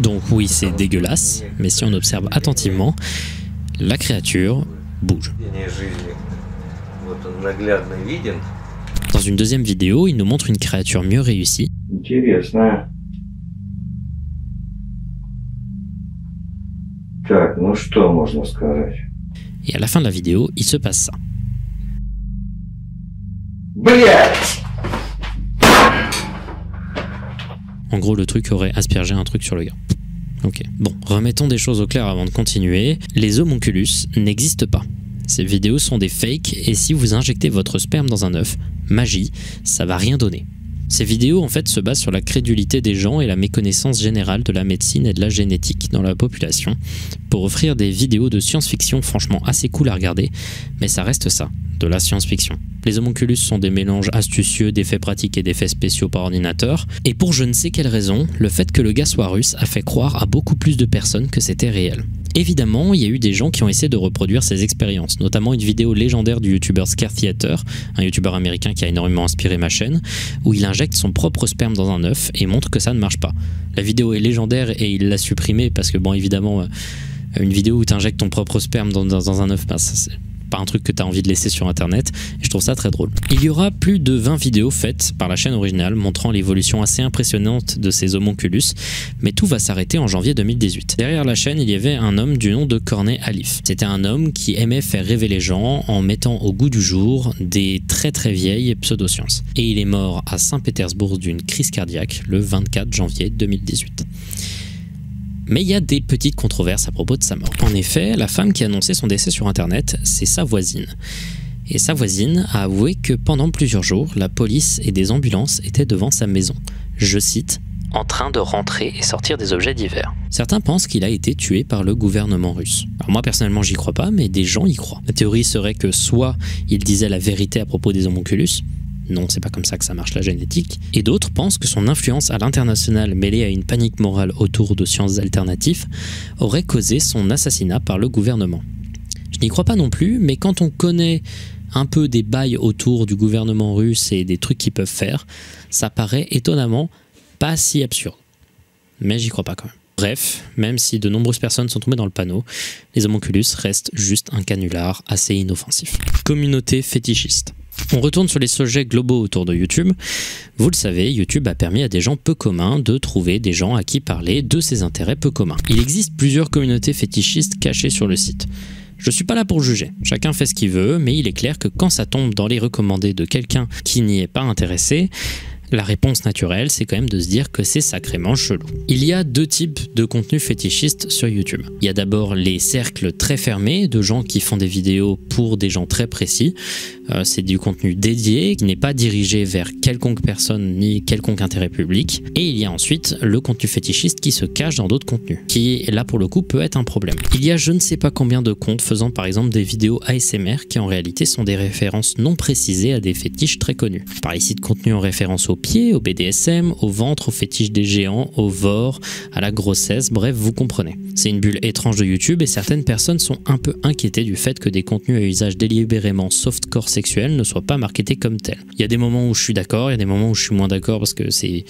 Donc oui, c'est dégueulasse, mais si on observe attentivement, la créature bouge. Dans une deuxième vidéo, il nous montre une créature mieux réussie. Et à la fin de la vidéo, il se passe ça. En gros, le truc aurait aspergé un truc sur le gars. Ok. Bon, remettons des choses au clair avant de continuer. Les homunculus n'existent pas. Ces vidéos sont des fakes et si vous injectez votre sperme dans un œuf, magie, ça va rien donner. Ces vidéos en fait se basent sur la crédulité des gens et la méconnaissance générale de la médecine et de la génétique dans la population pour offrir des vidéos de science-fiction franchement assez cool à regarder, mais ça reste ça, de la science-fiction. Les homunculus sont des mélanges astucieux d'effets pratiques et d'effets spéciaux par ordinateur, et pour je ne sais quelle raison, le fait que le gars russe a fait croire à beaucoup plus de personnes que c'était réel. Évidemment, il y a eu des gens qui ont essayé de reproduire ces expériences, notamment une vidéo légendaire du youtubeur Scare Theater, un youtubeur américain qui a énormément inspiré ma chaîne, où il injecte son propre sperme dans un œuf et montre que ça ne marche pas. La vidéo est légendaire et il l'a supprimée parce que, bon, évidemment, euh, une vidéo où tu injectes ton propre sperme dans, un œuf, bah, ça, pas un truc que tu as envie de laisser sur internet et je trouve ça très drôle. Il y aura plus de 20 vidéos faites par la chaîne originale montrant l'évolution assez impressionnante de ces homonculus, mais tout va s'arrêter en janvier 2018. Derrière la chaîne, il y avait un homme du nom de Cornet Alif. C'était un homme qui aimait faire rêver les gens en mettant au goût du jour des très très vieilles pseudosciences. Et il est mort à Saint-Pétersbourg d'une crise cardiaque le 24 janvier 2018. Mais il y a des petites controverses à propos de sa mort. En effet, la femme qui a annoncé son décès sur Internet, c'est sa voisine. Et sa voisine a avoué que pendant plusieurs jours, la police et des ambulances étaient devant sa maison. Je cite en train de rentrer et sortir des objets divers. Certains pensent qu'il a été tué par le gouvernement russe. Alors moi personnellement j'y crois pas, mais des gens y croient. La théorie serait que soit il disait la vérité à propos des homunculus, non, c'est pas comme ça que ça marche la génétique. Et d'autres pensent que son influence à l'international mêlée à une panique morale autour de sciences alternatives aurait causé son assassinat par le gouvernement. Je n'y crois pas non plus, mais quand on connaît un peu des bails autour du gouvernement russe et des trucs qu'ils peuvent faire, ça paraît étonnamment pas si absurde. Mais j'y crois pas quand même. Bref, même si de nombreuses personnes sont tombées dans le panneau, les homonculus restent juste un canular assez inoffensif. Communauté fétichiste. On retourne sur les sujets globaux autour de YouTube. Vous le savez, YouTube a permis à des gens peu communs de trouver des gens à qui parler de ses intérêts peu communs. Il existe plusieurs communautés fétichistes cachées sur le site. Je suis pas là pour juger, chacun fait ce qu'il veut, mais il est clair que quand ça tombe dans les recommandés de quelqu'un qui n'y est pas intéressé, la réponse naturelle, c'est quand même de se dire que c'est sacrément chelou. Il y a deux types de contenus fétichistes sur YouTube. Il y a d'abord les cercles très fermés de gens qui font des vidéos pour des gens très précis. Euh, c'est du contenu dédié qui n'est pas dirigé vers quelconque personne ni quelconque intérêt public. Et il y a ensuite le contenu fétichiste qui se cache dans d'autres contenus, qui là pour le coup peut être un problème. Il y a je ne sais pas combien de comptes faisant par exemple des vidéos ASMR qui en réalité sont des références non précisées à des fétiches très connus. Par ici de contenu en référence au pieds, au BDSM, au ventre, au fétiche des géants, au vor, à la grossesse, bref, vous comprenez. C'est une bulle étrange de YouTube et certaines personnes sont un peu inquiétées du fait que des contenus à usage délibérément softcore sexuel ne soient pas marketés comme tels. Il y a des moments où je suis d'accord, il y a des moments où je suis moins d'accord parce que c'est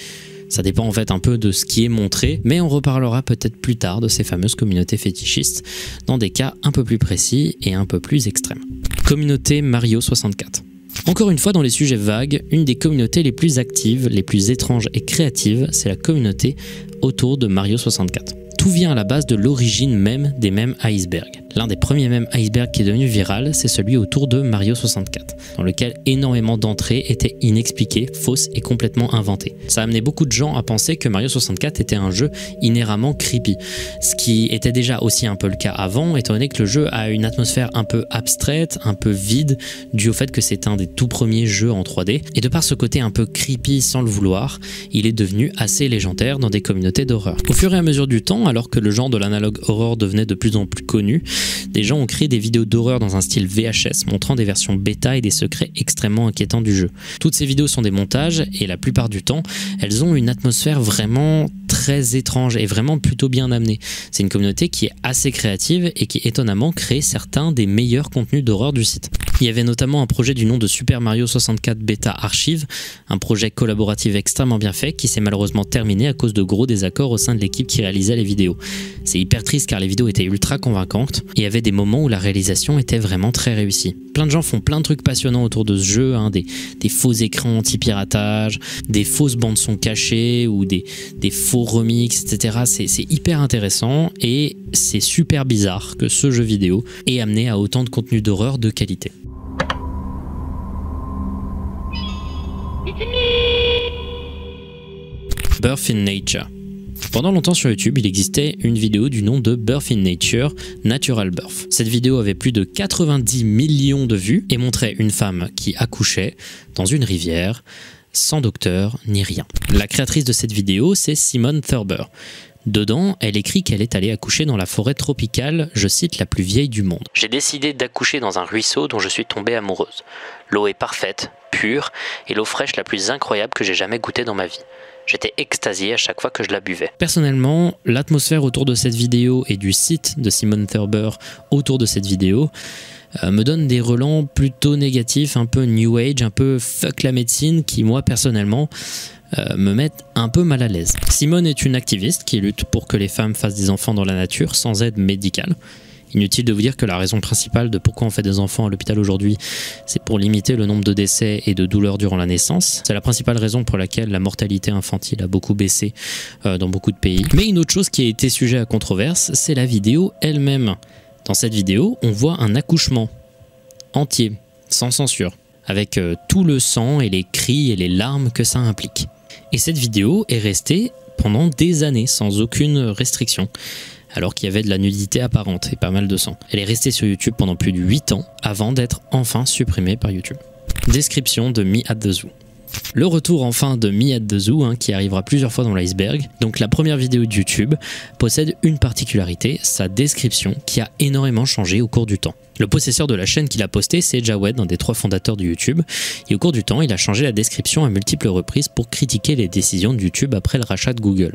ça dépend en fait un peu de ce qui est montré, mais on reparlera peut-être plus tard de ces fameuses communautés fétichistes dans des cas un peu plus précis et un peu plus extrêmes. Communauté Mario 64. Encore une fois, dans les sujets vagues, une des communautés les plus actives, les plus étranges et créatives, c'est la communauté autour de Mario 64. Tout vient à la base de l'origine même des mêmes icebergs. L'un des premiers mêmes icebergs qui est devenu viral, c'est celui autour de Mario 64, dans lequel énormément d'entrées étaient inexpliquées, fausses et complètement inventées. Ça a amené beaucoup de gens à penser que Mario 64 était un jeu inhéremment creepy, ce qui était déjà aussi un peu le cas avant, étant donné que le jeu a une atmosphère un peu abstraite, un peu vide, dû au fait que c'est un des tout premiers jeux en 3D, et de par ce côté un peu creepy sans le vouloir, il est devenu assez légendaire dans des communautés d'horreur. Au fur et à mesure du temps, alors que le genre de l'analogue horror devenait de plus en plus connu, des gens ont créé des vidéos d'horreur dans un style VHS, montrant des versions bêta et des secrets extrêmement inquiétants du jeu. Toutes ces vidéos sont des montages et la plupart du temps, elles ont une atmosphère vraiment très étrange et vraiment plutôt bien amenée. C'est une communauté qui est assez créative et qui étonnamment crée certains des meilleurs contenus d'horreur du site. Il y avait notamment un projet du nom de Super Mario 64 Beta Archive, un projet collaboratif extrêmement bien fait qui s'est malheureusement terminé à cause de gros désaccords au sein de l'équipe qui réalisait les vidéos. C'est hyper triste car les vidéos étaient ultra convaincantes et il y avait des moments où la réalisation était vraiment très réussie. Plein de gens font plein de trucs passionnants autour de ce jeu, hein, des, faux écrans anti-piratage, des fausses bandes son cachées ou des, des faux remix, etc. C'est hyper intéressant et c'est super bizarre que ce jeu vidéo ait amené à autant de contenu d'horreur de qualité. Birth in Nature. Pendant longtemps sur YouTube, il existait une vidéo du nom de Birth in Nature, Natural Birth. Cette vidéo avait plus de 90 millions de vues et montrait une femme qui accouchait dans une rivière, sans docteur ni rien. La créatrice de cette vidéo, c'est Simone Thurber. Dedans, elle écrit qu'elle est allée accoucher dans la forêt tropicale, je cite, la plus vieille du monde. J'ai décidé d'accoucher dans un ruisseau dont je suis tombée amoureuse. L'eau est parfaite, pure, et l'eau fraîche la plus incroyable que j'ai jamais goûtée dans ma vie. J'étais extasié à chaque fois que je la buvais. Personnellement, l'atmosphère autour de cette vidéo et du site de Simone Thurber autour de cette vidéo euh, me donne des relents plutôt négatifs, un peu new age, un peu fuck la médecine, qui moi personnellement euh, me mettent un peu mal à l'aise. Simone est une activiste qui lutte pour que les femmes fassent des enfants dans la nature sans aide médicale. Inutile de vous dire que la raison principale de pourquoi on fait des enfants à l'hôpital aujourd'hui, c'est pour limiter le nombre de décès et de douleurs durant la naissance. C'est la principale raison pour laquelle la mortalité infantile a beaucoup baissé euh, dans beaucoup de pays. Mais une autre chose qui a été sujet à controverse, c'est la vidéo elle-même. Dans cette vidéo, on voit un accouchement entier, sans censure, avec euh, tout le sang et les cris et les larmes que ça implique. Et cette vidéo est restée pendant des années sans aucune restriction alors qu'il y avait de la nudité apparente et pas mal de sang. Elle est restée sur YouTube pendant plus de 8 ans avant d'être enfin supprimée par YouTube. Description de Me at the Zoo. Le retour enfin de Me at the Zoo, hein, qui arrivera plusieurs fois dans l'iceberg. Donc la première vidéo de YouTube possède une particularité, sa description, qui a énormément changé au cours du temps. Le possesseur de la chaîne qu'il a postée, c'est Jawed, un des trois fondateurs de YouTube, et au cours du temps, il a changé la description à multiples reprises pour critiquer les décisions de YouTube après le rachat de Google.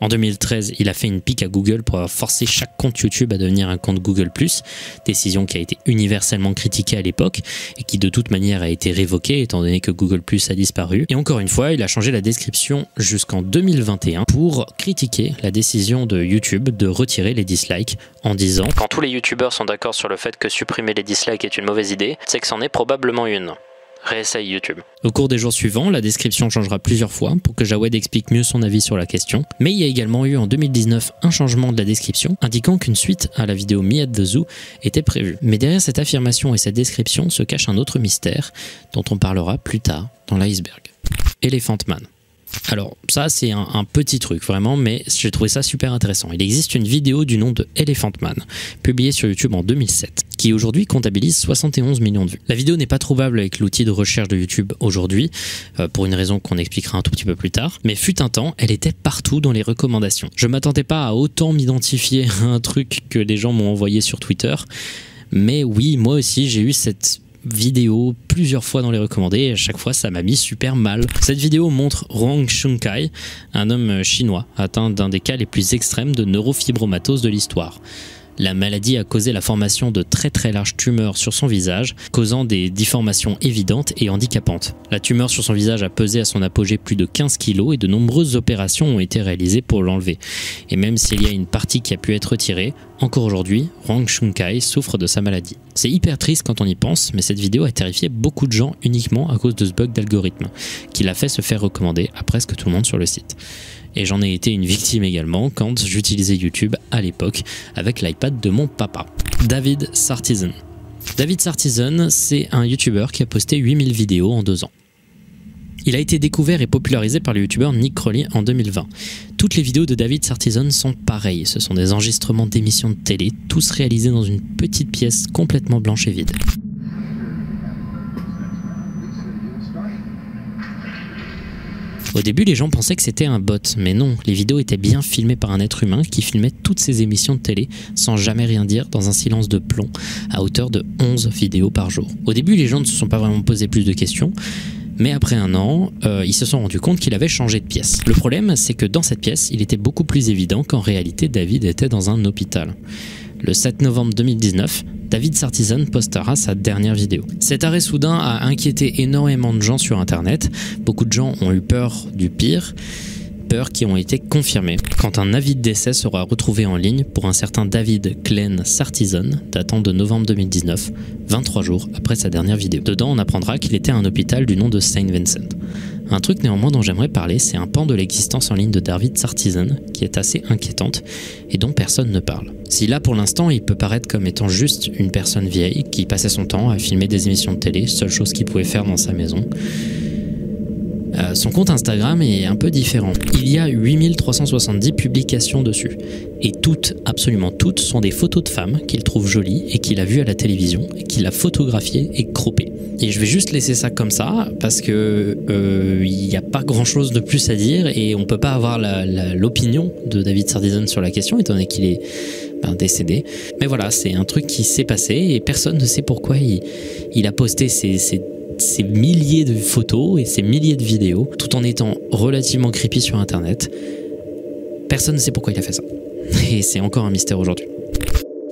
En 2013, il a fait une pique à Google pour avoir forcé chaque compte YouTube à devenir un compte Google ⁇ décision qui a été universellement critiquée à l'époque et qui de toute manière a été révoquée étant donné que Google ⁇ a disparu. Et encore une fois, il a changé la description jusqu'en 2021 pour critiquer la décision de YouTube de retirer les dislikes en disant Quand tous les YouTubeurs sont d'accord sur le fait que supprimer les dislikes est une mauvaise idée, c'est que c'en est probablement une réessaye YouTube. Au cours des jours suivants, la description changera plusieurs fois pour que Jawed explique mieux son avis sur la question. Mais il y a également eu en 2019 un changement de la description indiquant qu'une suite à la vidéo Me the Zoo était prévue. Mais derrière cette affirmation et cette description se cache un autre mystère dont on parlera plus tard dans l'iceberg. Elephant Man. Alors ça c'est un, petit truc vraiment, mais j'ai trouvé ça super intéressant. Il existe une vidéo du nom de Elephant Man, publiée sur YouTube en 2007, qui aujourd'hui comptabilise 71 millions de vues. La vidéo n'est pas trouvable avec l'outil de recherche de YouTube aujourd'hui, euh, pour une raison qu'on expliquera un tout petit peu plus tard, mais fut un temps, elle était partout dans les recommandations. Je m'attendais pas à autant m'identifier à un truc que les gens m'ont envoyé sur Twitter, mais oui, moi aussi j'ai eu cette vidéo plusieurs fois dans les recommandés et à chaque fois ça m'a mis super mal. Cette vidéo montre Huang Shunkai, un homme chinois atteint d'un des cas les plus extrêmes de neurofibromatose de l'histoire. La maladie a causé la formation de très très larges tumeurs sur son visage, causant des déformations évidentes et handicapantes. La tumeur sur son visage a pesé à son apogée plus de 15 kg et de nombreuses opérations ont été réalisées pour l'enlever. Et même s'il y a une partie qui a pu être retirée, encore aujourd'hui, Huang Shunkai souffre de sa maladie. C'est hyper triste quand on y pense, mais cette vidéo a terrifié beaucoup de gens uniquement à cause de ce bug d'algorithme, qui l'a fait se faire recommander à presque tout le monde sur le site et j'en ai été une victime également quand j'utilisais YouTube à l'époque avec l'iPad de mon papa. David Sartisan. David Sartisan, c'est un YouTuber qui a posté 8000 vidéos en deux ans. Il a été découvert et popularisé par le youtubeur Nick Crowley en 2020. Toutes les vidéos de David Sartison sont pareilles, ce sont des enregistrements d'émissions de télé, tous réalisés dans une petite pièce complètement blanche et vide. Au début, les gens pensaient que c'était un bot, mais non, les vidéos étaient bien filmées par un être humain qui filmait toutes ses émissions de télé sans jamais rien dire dans un silence de plomb à hauteur de 11 vidéos par jour. Au début, les gens ne se sont pas vraiment posé plus de questions, mais après un an, euh, ils se sont rendus compte qu'il avait changé de pièce. Le problème, c'est que dans cette pièce, il était beaucoup plus évident qu'en réalité, David était dans un hôpital. Le 7 novembre 2019, David Sartisan postera sa dernière vidéo. Cet arrêt soudain a inquiété énormément de gens sur Internet. Beaucoup de gens ont eu peur du pire qui ont été confirmées quand un avis de décès sera retrouvé en ligne pour un certain David Glenn Sartison datant de novembre 2019, 23 jours après sa dernière vidéo. Dedans, on apprendra qu'il était à un hôpital du nom de Saint Vincent. Un truc néanmoins dont j'aimerais parler, c'est un pan de l'existence en ligne de David Sartisan qui est assez inquiétante et dont personne ne parle. Si là pour l'instant il peut paraître comme étant juste une personne vieille qui passait son temps à filmer des émissions de télé, seule chose qu'il pouvait faire dans sa maison, euh, son compte Instagram est un peu différent. Il y a 8370 publications dessus. Et toutes, absolument toutes, sont des photos de femmes qu'il trouve jolies et qu'il a vues à la télévision, et qu'il a photographiées et croppées. Et je vais juste laisser ça comme ça parce que euh, il n'y a pas grand chose de plus à dire et on peut pas avoir l'opinion de David Sardison sur la question étant donné qu'il est ben, décédé. Mais voilà, c'est un truc qui s'est passé et personne ne sait pourquoi il, a posté ces, milliers de photos et ces milliers de vidéos tout en étant relativement creepy sur internet. Personne ne sait pourquoi il a fait ça. Et c'est encore un mystère aujourd'hui.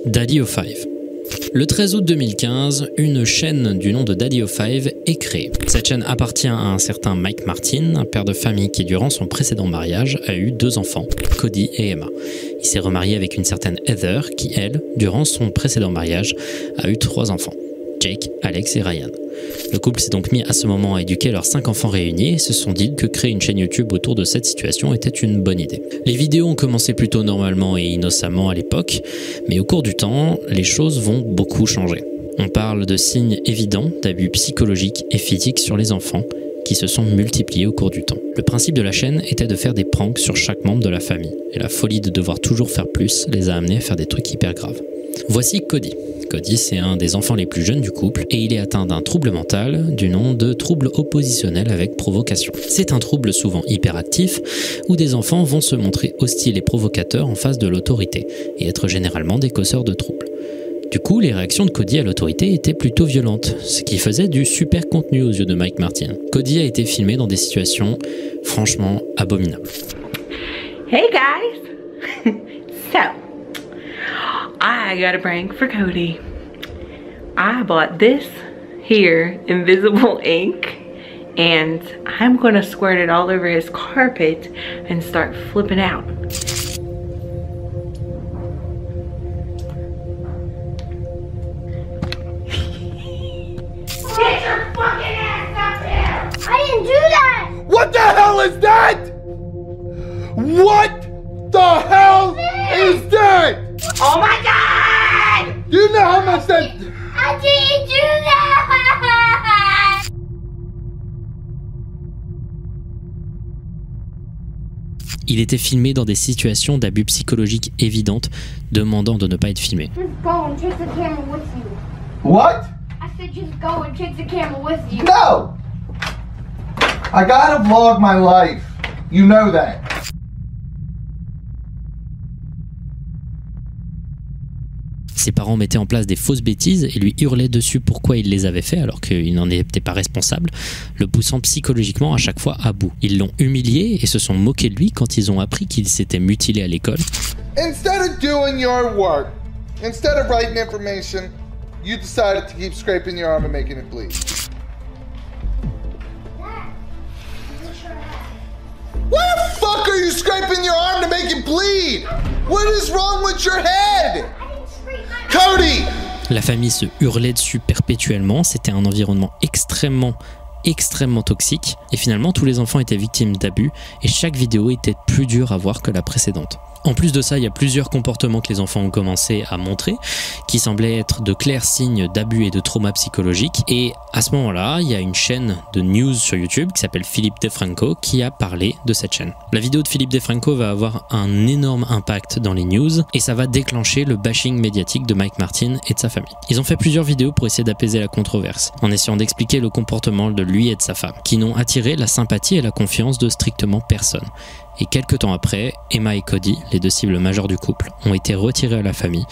Daddy of Five. Le 13 août 2015, une chaîne du nom de Daddy of Five est créée. Cette chaîne appartient à un certain Mike Martin, un père de famille qui, durant son précédent mariage, a eu deux enfants, Cody et Emma. Il s'est remarié avec une certaine Heather qui, elle, durant son précédent mariage, a eu trois enfants, Alex et Ryan. Le couple s'est donc mis à ce moment à éduquer leurs cinq enfants réunis et se sont dit que créer une chaîne YouTube autour de cette situation était une bonne idée. Les vidéos ont commencé plutôt normalement et innocemment à l'époque, mais au cours du temps, les choses vont beaucoup changer. On parle de signes évidents d'abus psychologiques et physiques sur les enfants qui se sont multipliés au cours du temps. Le principe de la chaîne était de faire des pranks sur chaque membre de la famille, et la folie de devoir toujours faire plus les a amenés à faire des trucs hyper graves. Voici Cody. Cody, c'est un des enfants les plus jeunes du couple et il est atteint d'un trouble mental du nom de trouble oppositionnel avec provocation. C'est un trouble souvent hyperactif où des enfants vont se montrer hostiles et provocateurs en face de l'autorité et être généralement des causeurs de troubles. Du coup, les réactions de Cody à l'autorité étaient plutôt violentes, ce qui faisait du super contenu aux yeux de Mike Martin. Cody a été filmé dans des situations franchement abominables. Hey guys! so, I got a prank for Cody. I bought this here invisible ink and I'm gonna squirt it all over his carpet and start flipping out. Get your fucking ass up here! I didn't do that! What the hell is that? What the hell is that? Oh my god! Do you know how much that? I didn't do that! Il était filmé dans des situations d'abus psychologiques évidentes, demandant de ne pas être filmé. Just go and take the camera with you. What? I said just go and take the camera with you. No! I gotta vlog my life. You know that. Ses parents mettaient en place des fausses bêtises et lui hurlaient dessus pourquoi il les avait fait alors qu'il n'en était pas responsable, le poussant psychologiquement à chaque fois à bout. Ils l'ont humilié et se sont moqués de lui quand ils ont appris qu'il s'était mutilé à l'école. Instead of doing your work, instead of writing information, you decided to keep scraping your arm and making it bleed. Why the fuck are you scraping your arm to make it bleed? What is wrong with your head? La famille se hurlait dessus perpétuellement, c'était un environnement extrêmement extrêmement toxique et finalement tous les enfants étaient victimes d'abus et chaque vidéo était plus dure à voir que la précédente. En plus de ça, il y a plusieurs comportements que les enfants ont commencé à montrer qui semblaient être de clairs signes d'abus et de trauma psychologiques. Et à ce moment-là, il y a une chaîne de news sur YouTube qui s'appelle Philippe DeFranco qui a parlé de cette chaîne. La vidéo de Philippe DeFranco va avoir un énorme impact dans les news et ça va déclencher le bashing médiatique de Mike Martin et de sa famille. Ils ont fait plusieurs vidéos pour essayer d'apaiser la controverse en essayant d'expliquer le comportement de lui et de sa femme qui n'ont attiré la sympathie et la confiance de strictement personne. Et quelques temps après, Emma et Cody, les deux cibles majeures du couple, ont été retirés à la famille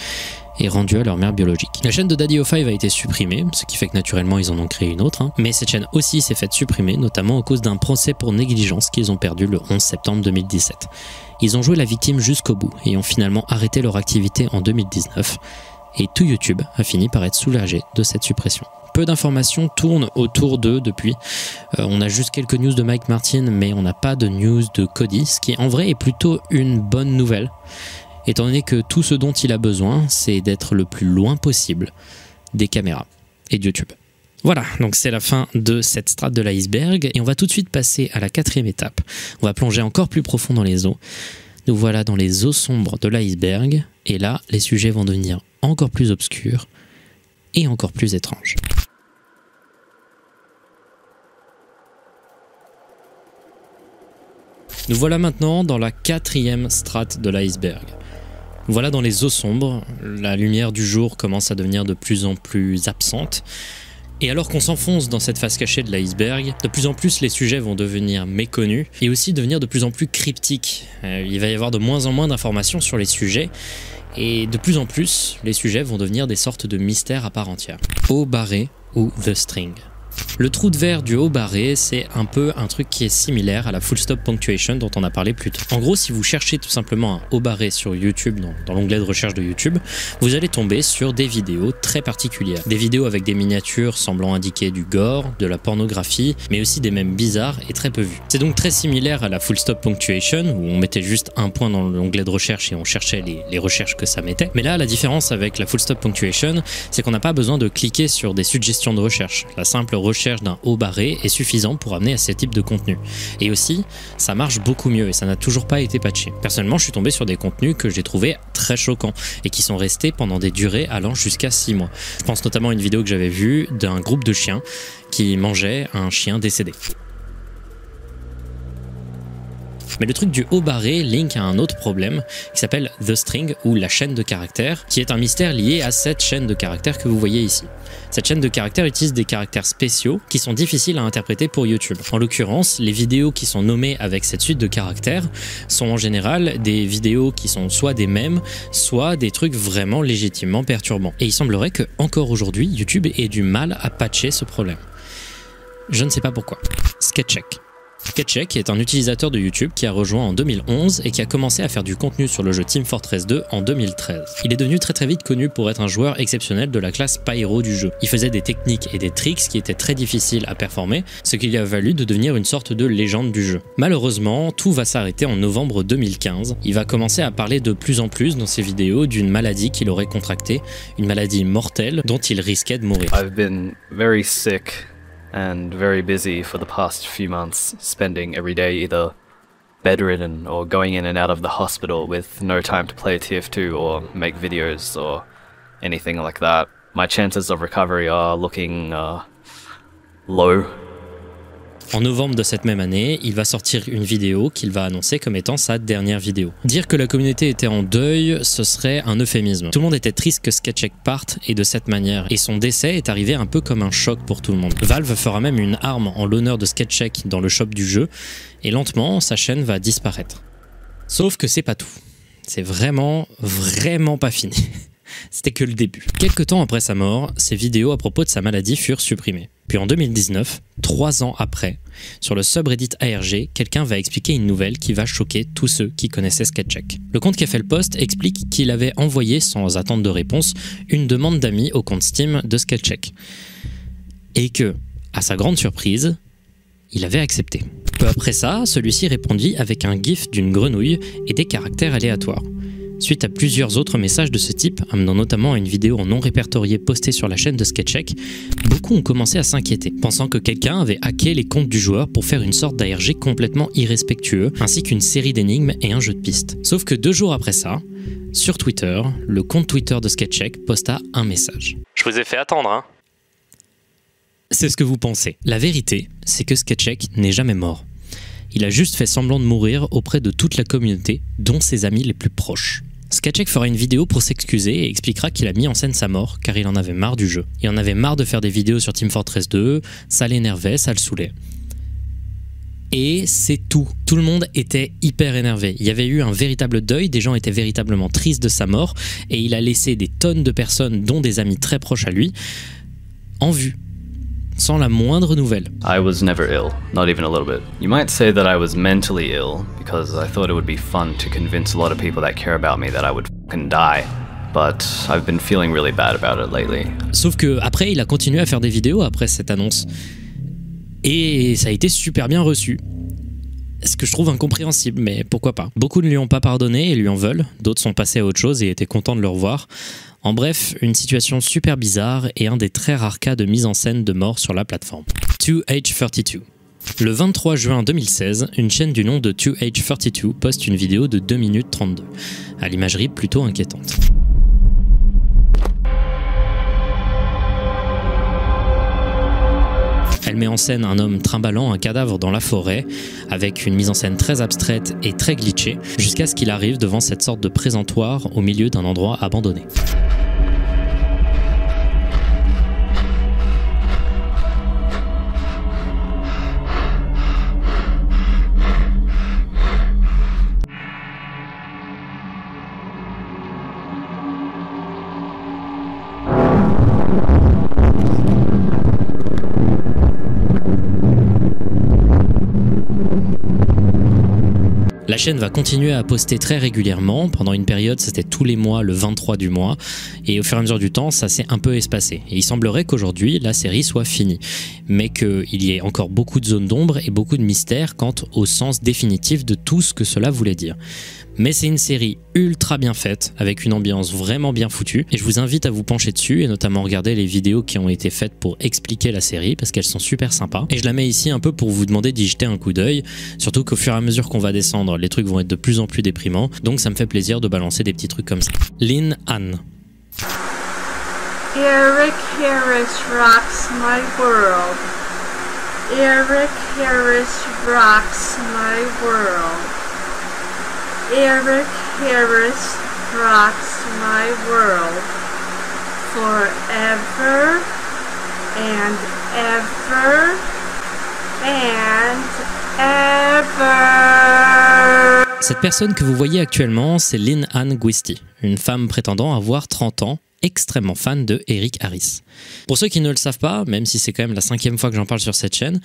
et rendus à leur mère biologique. La chaîne de Daddy O5 a été supprimée, ce qui fait que naturellement ils en ont créé une autre, hein. mais cette chaîne aussi s'est faite supprimer, notamment à cause d'un procès pour négligence qu'ils ont perdu le 11 septembre 2017. Ils ont joué la victime jusqu'au bout et ont finalement arrêté leur activité en 2019, et tout YouTube a fini par être soulagé de cette suppression peu d'informations tournent autour d'eux depuis. Euh, on a juste quelques news de Mike Martin, mais on n'a pas de news de Cody, ce qui en vrai est plutôt une bonne nouvelle, étant donné que tout ce dont il a besoin, c'est d'être le plus loin possible des caméras et de YouTube. Voilà, donc c'est la fin de cette strate de l'iceberg, et on va tout de suite passer à la quatrième étape. On va plonger encore plus profond dans les eaux. Nous voilà dans les eaux sombres de l'iceberg, et là, les sujets vont devenir encore plus obscurs et encore plus étranges. Nous voilà maintenant dans la quatrième strate de l'iceberg. Voilà dans les eaux sombres, la lumière du jour commence à devenir de plus en plus absente. Et alors qu'on s'enfonce dans cette face cachée de l'iceberg, de plus en plus les sujets vont devenir méconnus et aussi devenir de plus en plus cryptiques. Euh, il va y avoir de moins en moins d'informations sur les sujets et de plus en plus les sujets vont devenir des sortes de mystères à part entière. Haut barré ou The String. Le trou de verre du haut barré, c'est un peu un truc qui est similaire à la full stop punctuation dont on a parlé plus tôt. En gros, si vous cherchez tout simplement un haut barré sur YouTube, dans, l'onglet de recherche de YouTube, vous allez tomber sur des vidéos très particulières. Des vidéos avec des miniatures semblant indiquer du gore, de la pornographie, mais aussi des mèmes bizarres et très peu vus. C'est donc très similaire à la full stop punctuation, où on mettait juste un point dans l'onglet de recherche et on cherchait les, recherches que ça mettait. Mais là, la différence avec la full stop punctuation, c'est qu'on n'a pas besoin de cliquer sur des suggestions de recherche. Recherche d'un haut barré est suffisant pour amener à ce type de contenu. Et aussi, ça marche beaucoup mieux et ça n'a toujours pas été patché. Personnellement, je suis tombé sur des contenus que j'ai trouvé très choquants et qui sont restés pendant des durées allant jusqu'à 6 mois. Je pense notamment à une vidéo que j'avais vue d'un groupe de chiens qui mangeait un chien décédé. Mais le truc du haut barré link à un autre problème qui s'appelle The String ou la chaîne de caractères, qui est un mystère lié à cette chaîne de caractères que vous voyez ici. Cette chaîne de caractères utilise des caractères spéciaux qui sont difficiles à interpréter pour YouTube. En l'occurrence, les vidéos qui sont nommées avec cette suite de caractères sont en général des vidéos qui sont soit des mèmes, soit des trucs vraiment légitimement perturbants. Et il semblerait que encore aujourd'hui, YouTube ait du mal à patcher ce problème. Je ne sais pas pourquoi. Sketcheck. Sketchek est un utilisateur de YouTube qui a rejoint en 2011 et qui a commencé à faire du contenu sur le jeu Team Fortress 2 en 2013. Il est devenu très très vite connu pour être un joueur exceptionnel de la classe Pyro du jeu. Il faisait des techniques et des tricks qui étaient très difficiles à performer, ce qui lui a valu de devenir une sorte de légende du jeu. Malheureusement, tout va s'arrêter en novembre 2015. Il va commencer à parler de plus en plus dans ses vidéos d'une maladie qu'il aurait contractée, une maladie mortelle dont il risquait de mourir. I've been very sick and very busy for the past few months, spending every day either bedridden or going in and out of the hospital with no time to play TF2 or make videos or anything like that. My chances of recovery are looking uh, low. En novembre de cette même année, il va sortir une vidéo qu'il va annoncer comme étant sa dernière vidéo. Dire que la communauté était en deuil, ce serait un euphémisme. Tout le monde était triste que Sketchek parte et de cette manière, et son décès est arrivé un peu comme un choc pour tout le monde. Valve fera même une arme en l'honneur de Sketchek dans le shop du jeu, et lentement, sa chaîne va disparaître. Sauf que c'est pas tout. C'est vraiment, vraiment pas fini. C'était que le début. Quelques temps après sa mort, ses vidéos à propos de sa maladie furent supprimées. Puis en 2019, trois ans après, sur le subreddit ARG, quelqu'un va expliquer une nouvelle qui va choquer tous ceux qui connaissaient Sketchek. Le compte qui post explique qu'il avait envoyé, sans attendre de réponse, une demande d'amis au compte Steam de Sketchek. Et que, à sa grande surprise, il avait accepté. Peu après ça, celui-ci répondit avec un gif d'une grenouille et des caractères aléatoires. Suite à plusieurs autres messages de ce type, amenant notamment à une vidéo non répertoriée postée sur la chaîne de Sketchek, beaucoup ont commencé à s'inquiéter, pensant que quelqu'un avait hacké les comptes du joueur pour faire une sorte d'ARG complètement irrespectueux, ainsi qu'une série d'énigmes et un jeu de pistes. Sauf que deux jours après ça, sur Twitter, le compte Twitter de Sketchek posta un message. Je vous ai fait attendre, hein C'est ce que vous pensez. La vérité, c'est que Sketchek n'est jamais mort. Il a juste fait semblant de mourir auprès de toute la communauté, dont ses amis les plus proches. Sketchek fera une vidéo pour s'excuser et expliquera qu'il a mis en scène sa mort car il en avait marre du jeu. Il en avait marre de faire des vidéos sur Team Fortress 2, ça l'énervait, ça le saoulait. Et c'est tout. Tout le monde était hyper énervé. Il y avait eu un véritable deuil, des gens étaient véritablement tristes de sa mort, et il a laissé des tonnes de personnes, dont des amis très proches à lui, en vue sans la moindre nouvelle. I was never ill, not even a little bit. You might say that I was mentally ill because I thought it would be fun to convince a lot of people that care about me that I would fucking die. But I've been feeling really bad about it lately. Sauf que après, il a continué à faire des vidéos après cette annonce. Et ça a été super bien reçu. Ce que je trouve incompréhensible, mais pourquoi pas. Beaucoup ne lui ont pas pardonné et lui en veulent, d'autres sont passés à autre chose et étaient contents de le revoir. En bref, une situation super bizarre et un des très rares cas de mise en scène de mort sur la plateforme. 2H32. Le 23 juin 2016, une chaîne du nom de 2H32 poste une vidéo de 2 minutes 32, à l'imagerie plutôt inquiétante. Elle met en scène un homme trimballant un cadavre dans la forêt, avec une mise en scène très abstraite et très glitchée, jusqu'à ce qu'il arrive devant cette sorte de présentoir au milieu d'un endroit abandonné. La chaîne va continuer à poster très régulièrement. Pendant une période, c'était tous les mois, le 23 du mois. Et au fur et à mesure du temps, ça s'est un peu espacé. Et il semblerait qu'aujourd'hui, la série soit finie. Mais qu'il y ait encore beaucoup de zones d'ombre et beaucoup de mystères quant au sens définitif de tout ce que cela voulait dire. Mais c'est une série ultra bien faite, avec une ambiance vraiment bien foutue, et je vous invite à vous pencher dessus, et notamment regarder les vidéos qui ont été faites pour expliquer la série, parce qu'elles sont super sympas. Et je la mets ici un peu pour vous demander d'y jeter un coup d'œil, surtout qu'au fur et à mesure qu'on va descendre, les trucs vont être de plus en plus déprimants, donc ça me fait plaisir de balancer des petits trucs comme ça. Lynn Anne. Eric Harris rocks my world. Eric Harris rocks my world. Eric Harris rocks my world forever and ever and ever. Cette personne que vous voyez actuellement, c'est Lynn Anne Guisty, une femme prétendant avoir 30 ans extrêmement fan de Eric Harris. Pour ceux qui ne le savent pas, même si c'est quand même la cinquième fois que j'en parle sur cette chaîne,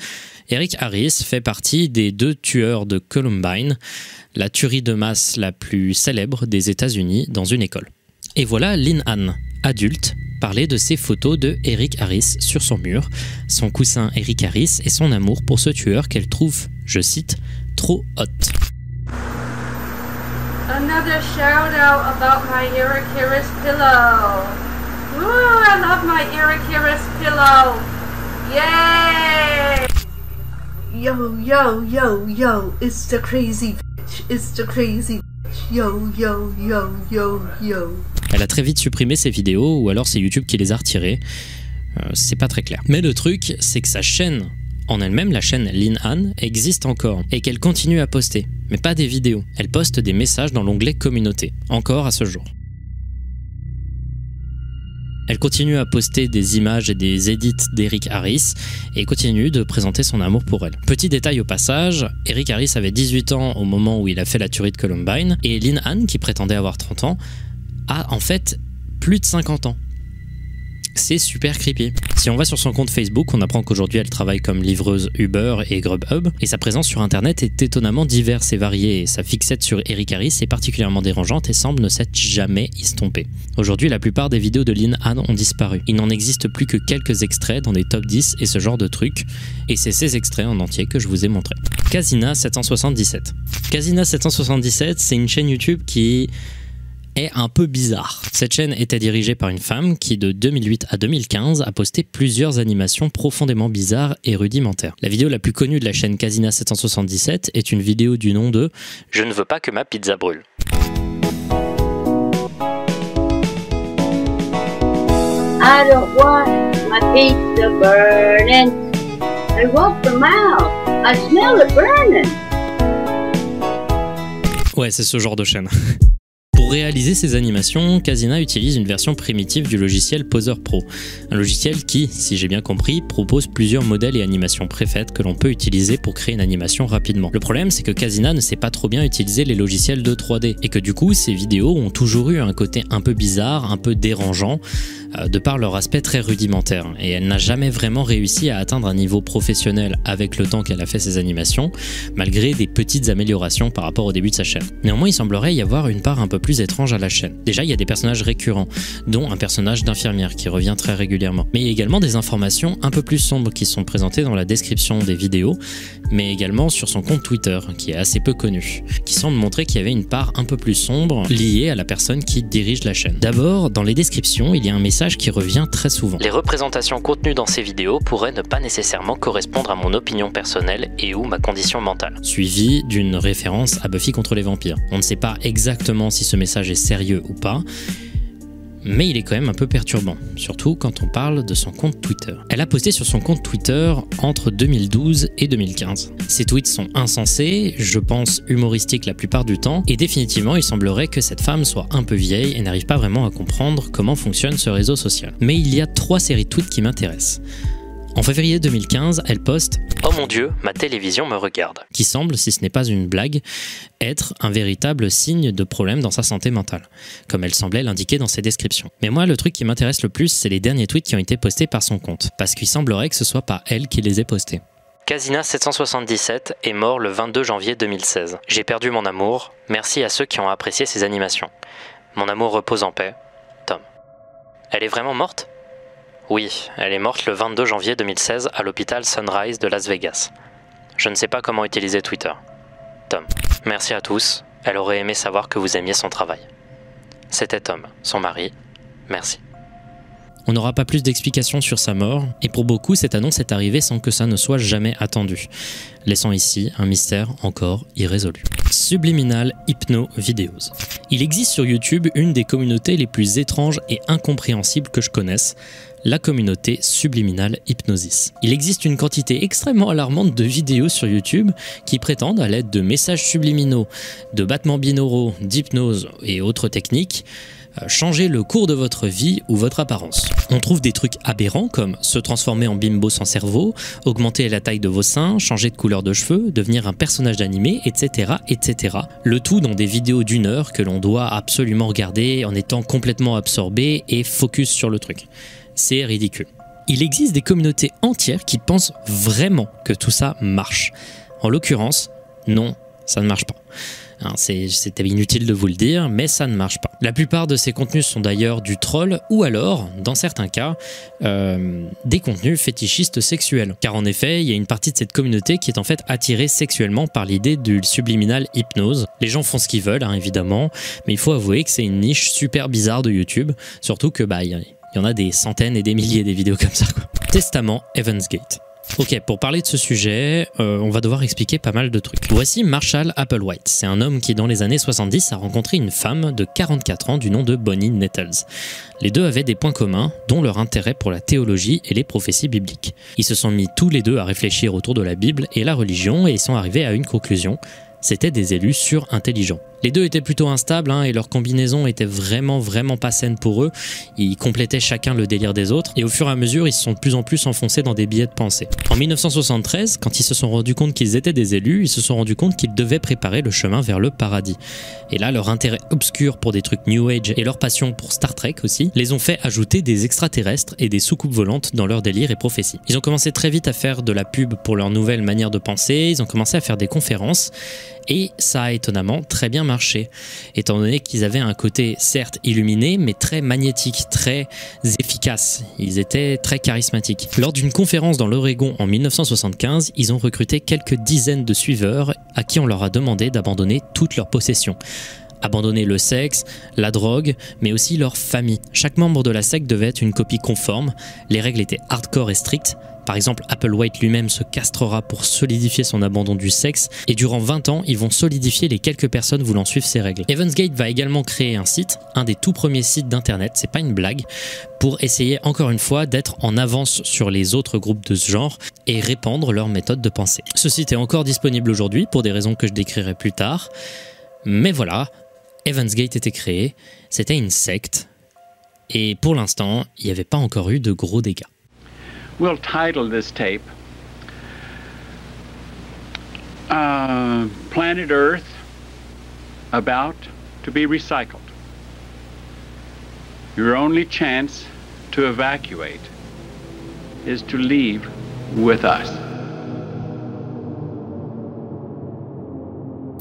Eric Harris fait partie des deux tueurs de Columbine, la tuerie de masse la plus célèbre des États-Unis dans une école. Et voilà Lynn Ann, adulte, parler de ses photos de Eric Harris sur son mur, son cousin Eric Harris et son amour pour ce tueur qu'elle trouve, je cite, trop hot. Another shout out about my Eric Harris pillow. Ooh, I love my Eric Harris pillow. Yay! Yo, yo, yo, yo, it's the crazy bitch. It's the crazy bitch. Yo, yo, yo, yo, yo. Elle a très vite supprimé ses vidéos ou alors c'est YouTube qui les a retirées. Euh, c'est pas très clair. Mais le truc, c'est que sa chaîne en elle-même, la chaîne Lin Han, existe encore et qu'elle continue à poster, mais pas des vidéos. Elle poste des messages dans l'onglet communauté, encore à ce jour. Elle continue à poster des images et des edits d'Eric Harris et continue de présenter son amour pour elle. Petit détail au passage, Eric Harris avait 18 ans au moment où il a fait la tuerie de Columbine et Lin Han, qui prétendait avoir 30 ans, a en fait plus de 50 ans. C'est super creepy. Si on va sur son compte Facebook, on apprend qu'aujourd'hui elle travaille comme livreuse Uber et Grubhub, et sa présence sur internet est étonnamment diverse et variée, et sa fixette sur Eric Harris est particulièrement dérangeante et semble ne s'être jamais estompée. Aujourd'hui, la plupart des vidéos de Lynn Anne ont disparu. Il n'en existe plus que quelques extraits dans des top 10 et ce genre de trucs, et c'est ces extraits en entier que je vous ai montré. Casina 777. Casina 777, c'est une chaîne YouTube qui est un peu bizarre. Cette chaîne était dirigée par une femme qui, de 2008 à 2015, a posté plusieurs animations profondément bizarres et rudimentaires. La vidéo la plus connue de la chaîne Casina 777 est une vidéo du nom de Je ne veux pas que ma pizza brûle. I don't want my pizza burning? I want the mouth. I smell it burning. Ouais, c'est ce genre de chaîne. Pour réaliser ces animations, Casina utilise une version primitive du logiciel Poser Pro, un logiciel qui, si j'ai bien compris, propose plusieurs modèles et animations préfaites que l'on peut utiliser pour créer une animation rapidement. Le problème, c'est que Casina ne sait pas trop bien utiliser les logiciels de 3D et que du coup, ces vidéos ont toujours eu un côté un peu bizarre, un peu dérangeant, de par leur aspect très rudimentaire. Et elle n'a jamais vraiment réussi à atteindre un niveau professionnel avec le temps qu'elle a fait ses animations, malgré des petites améliorations par rapport au début de sa chaîne. Néanmoins, il semblerait y avoir une part un peu plus étrange à la chaîne. Déjà, il y a des personnages récurrents, dont un personnage d'infirmière qui revient très régulièrement. Mais il y a également des informations un peu plus sombres qui sont présentées dans la description des vidéos, mais également sur son compte Twitter, qui est assez peu connu, qui semble montrer qu'il y avait une part un peu plus sombre liée à la personne qui dirige la chaîne. D'abord, dans les descriptions, il y a un message qui revient très souvent. Les représentations contenues dans ces vidéos pourraient ne pas nécessairement correspondre à mon opinion personnelle et ou ma condition mentale. Suivi d'une référence à Buffy contre les vampires. On ne sait pas exactement si ce message est sérieux ou pas, mais il est quand même un peu perturbant, surtout quand on parle de son compte Twitter. Elle a posté sur son compte Twitter entre 2012 et 2015. Ses tweets sont insensés, je pense humoristiques la plupart du temps, et définitivement il semblerait que cette femme soit un peu vieille et n'arrive pas vraiment à comprendre comment fonctionne ce réseau social. Mais il y a trois séries de tweets qui m'intéressent. En février 2015, elle poste Oh mon dieu, ma télévision me regarde, qui semble, si ce n'est pas une blague, être un véritable signe de problème dans sa santé mentale, comme elle semblait l'indiquer dans ses descriptions. Mais moi, le truc qui m'intéresse le plus, c'est les derniers tweets qui ont été postés par son compte, parce qu'il semblerait que ce soit pas elle qui les ait postés. Casina 777 est mort le 22 janvier 2016. J'ai perdu mon amour, merci à ceux qui ont apprécié ses animations. Mon amour repose en paix. Tom. Elle est vraiment morte? Oui, elle est morte le 22 janvier 2016 à l'hôpital Sunrise de Las Vegas. Je ne sais pas comment utiliser Twitter. Tom. Merci à tous. Elle aurait aimé savoir que vous aimiez son travail. C'était Tom, son mari. Merci. On n'aura pas plus d'explications sur sa mort, et pour beaucoup, cette annonce est arrivée sans que ça ne soit jamais attendu, laissant ici un mystère encore irrésolu. Subliminal Hypno Videos. Il existe sur YouTube une des communautés les plus étranges et incompréhensibles que je connaisse, la communauté Subliminal Hypnosis. Il existe une quantité extrêmement alarmante de vidéos sur YouTube qui prétendent, à l'aide de messages subliminaux, de battements binauraux, d'hypnose et autres techniques, euh, changer le cours de votre vie ou votre apparence. On trouve des trucs aberrants comme se transformer en bimbo sans cerveau, augmenter la taille de vos seins, changer de couleur de cheveux, devenir un personnage d'animé, etc., etc. Le tout dans des vidéos d'une heure que l'on doit absolument regarder en étant complètement absorbé et focus sur le truc. C'est ridicule. Il existe des communautés entières qui pensent vraiment que tout ça marche. En l'occurrence, non, ça ne marche pas. Hein, C'était inutile de vous le dire, mais ça ne marche pas. La plupart de ces contenus sont d'ailleurs du troll ou alors, dans certains cas, euh, des contenus fétichistes sexuels. Car en effet, il y a une partie de cette communauté qui est en fait attirée sexuellement par l'idée du subliminal hypnose. Les gens font ce qu'ils veulent, hein, évidemment, mais il faut avouer que c'est une niche super bizarre de YouTube, surtout que bah il y en a des centaines et des milliers des vidéos comme ça. Testament Evansgate. Ok, pour parler de ce sujet, euh, on va devoir expliquer pas mal de trucs. Voici Marshall Applewhite. C'est un homme qui, dans les années 70, a rencontré une femme de 44 ans du nom de Bonnie Nettles. Les deux avaient des points communs, dont leur intérêt pour la théologie et les prophéties bibliques. Ils se sont mis tous les deux à réfléchir autour de la Bible et la religion et ils sont arrivés à une conclusion. C'était des élus surintelligents. Les deux étaient plutôt instables hein, et leur combinaison était vraiment vraiment pas saine pour eux. Ils complétaient chacun le délire des autres et au fur et à mesure ils se sont de plus en plus enfoncés dans des billets de pensée. En 1973, quand ils se sont rendus compte qu'ils étaient des élus, ils se sont rendus compte qu'ils devaient préparer le chemin vers le paradis. Et là, leur intérêt obscur pour des trucs New Age et leur passion pour Star Trek aussi les ont fait ajouter des extraterrestres et des soucoupes volantes dans leur délire et prophéties. Ils ont commencé très vite à faire de la pub pour leur nouvelle manière de penser, ils ont commencé à faire des conférences et ça a étonnamment très bien marché, étant donné qu'ils avaient un côté certes illuminé, mais très magnétique, très efficace. Ils étaient très charismatiques. Lors d'une conférence dans l'Oregon en 1975, ils ont recruté quelques dizaines de suiveurs à qui on leur a demandé d'abandonner toutes leurs possessions. Abandonner le sexe, la drogue, mais aussi leur famille. Chaque membre de la secte devait être une copie conforme, les règles étaient hardcore et strictes, par exemple, Applewhite lui-même se castrera pour solidifier son abandon du sexe, et durant 20 ans, ils vont solidifier les quelques personnes voulant suivre ces règles. Evansgate va également créer un site, un des tout premiers sites d'internet, c'est pas une blague, pour essayer encore une fois d'être en avance sur les autres groupes de ce genre et répandre leur méthode de pensée. Ce site est encore disponible aujourd'hui pour des raisons que je décrirai plus tard, mais voilà, Evansgate était créé, c'était une secte, et pour l'instant, il n'y avait pas encore eu de gros dégâts. We'll title this tape uh, Planet Earth About to be Recycled. Your only chance to evacuate is to leave with us.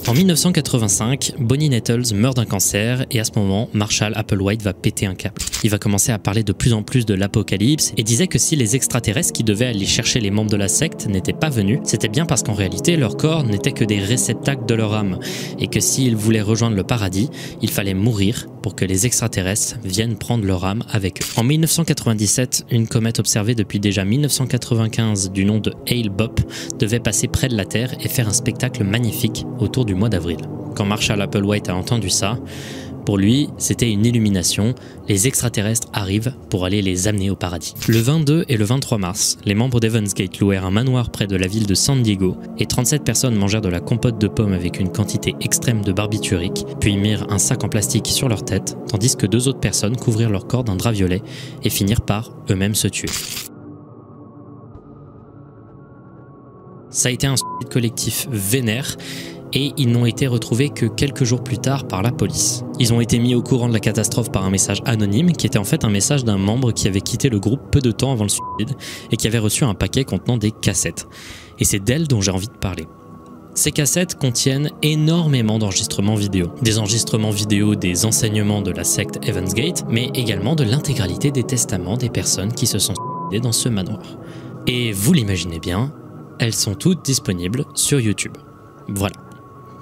En 1985, Bonnie Nettles meurt d'un cancer et à ce moment, Marshall Applewhite va péter un câble. Il va commencer à parler de plus en plus de l'apocalypse et disait que si les extraterrestres qui devaient aller chercher les membres de la secte n'étaient pas venus, c'était bien parce qu'en réalité leur corps n'était que des réceptacles de leur âme et que s'ils voulaient rejoindre le paradis, il fallait mourir pour que les extraterrestres viennent prendre leur âme avec eux. En 1997, une comète observée depuis déjà 1995 du nom de Hale Bopp devait passer près de la Terre et faire un spectacle magnifique autour mois d'avril. Quand Marshall Applewhite a entendu ça, pour lui, c'était une illumination. Les extraterrestres arrivent pour aller les amener au paradis. Le 22 et le 23 mars, les membres d'Evansgate louèrent un manoir près de la ville de San Diego et 37 personnes mangèrent de la compote de pommes avec une quantité extrême de barbiturique, puis mirent un sac en plastique sur leur tête, tandis que deux autres personnes couvrirent leur corps d'un drap violet et finirent par eux-mêmes se tuer. Ça a été un collectif vénère et ils n'ont été retrouvés que quelques jours plus tard par la police. Ils ont été mis au courant de la catastrophe par un message anonyme qui était en fait un message d'un membre qui avait quitté le groupe peu de temps avant le suicide et qui avait reçu un paquet contenant des cassettes. Et c'est d'elle dont j'ai envie de parler. Ces cassettes contiennent énormément d'enregistrements vidéo. Des enregistrements vidéo des enseignements de la secte Evansgate, mais également de l'intégralité des testaments des personnes qui se sont suicidées dans ce manoir. Et vous l'imaginez bien, elles sont toutes disponibles sur YouTube. Voilà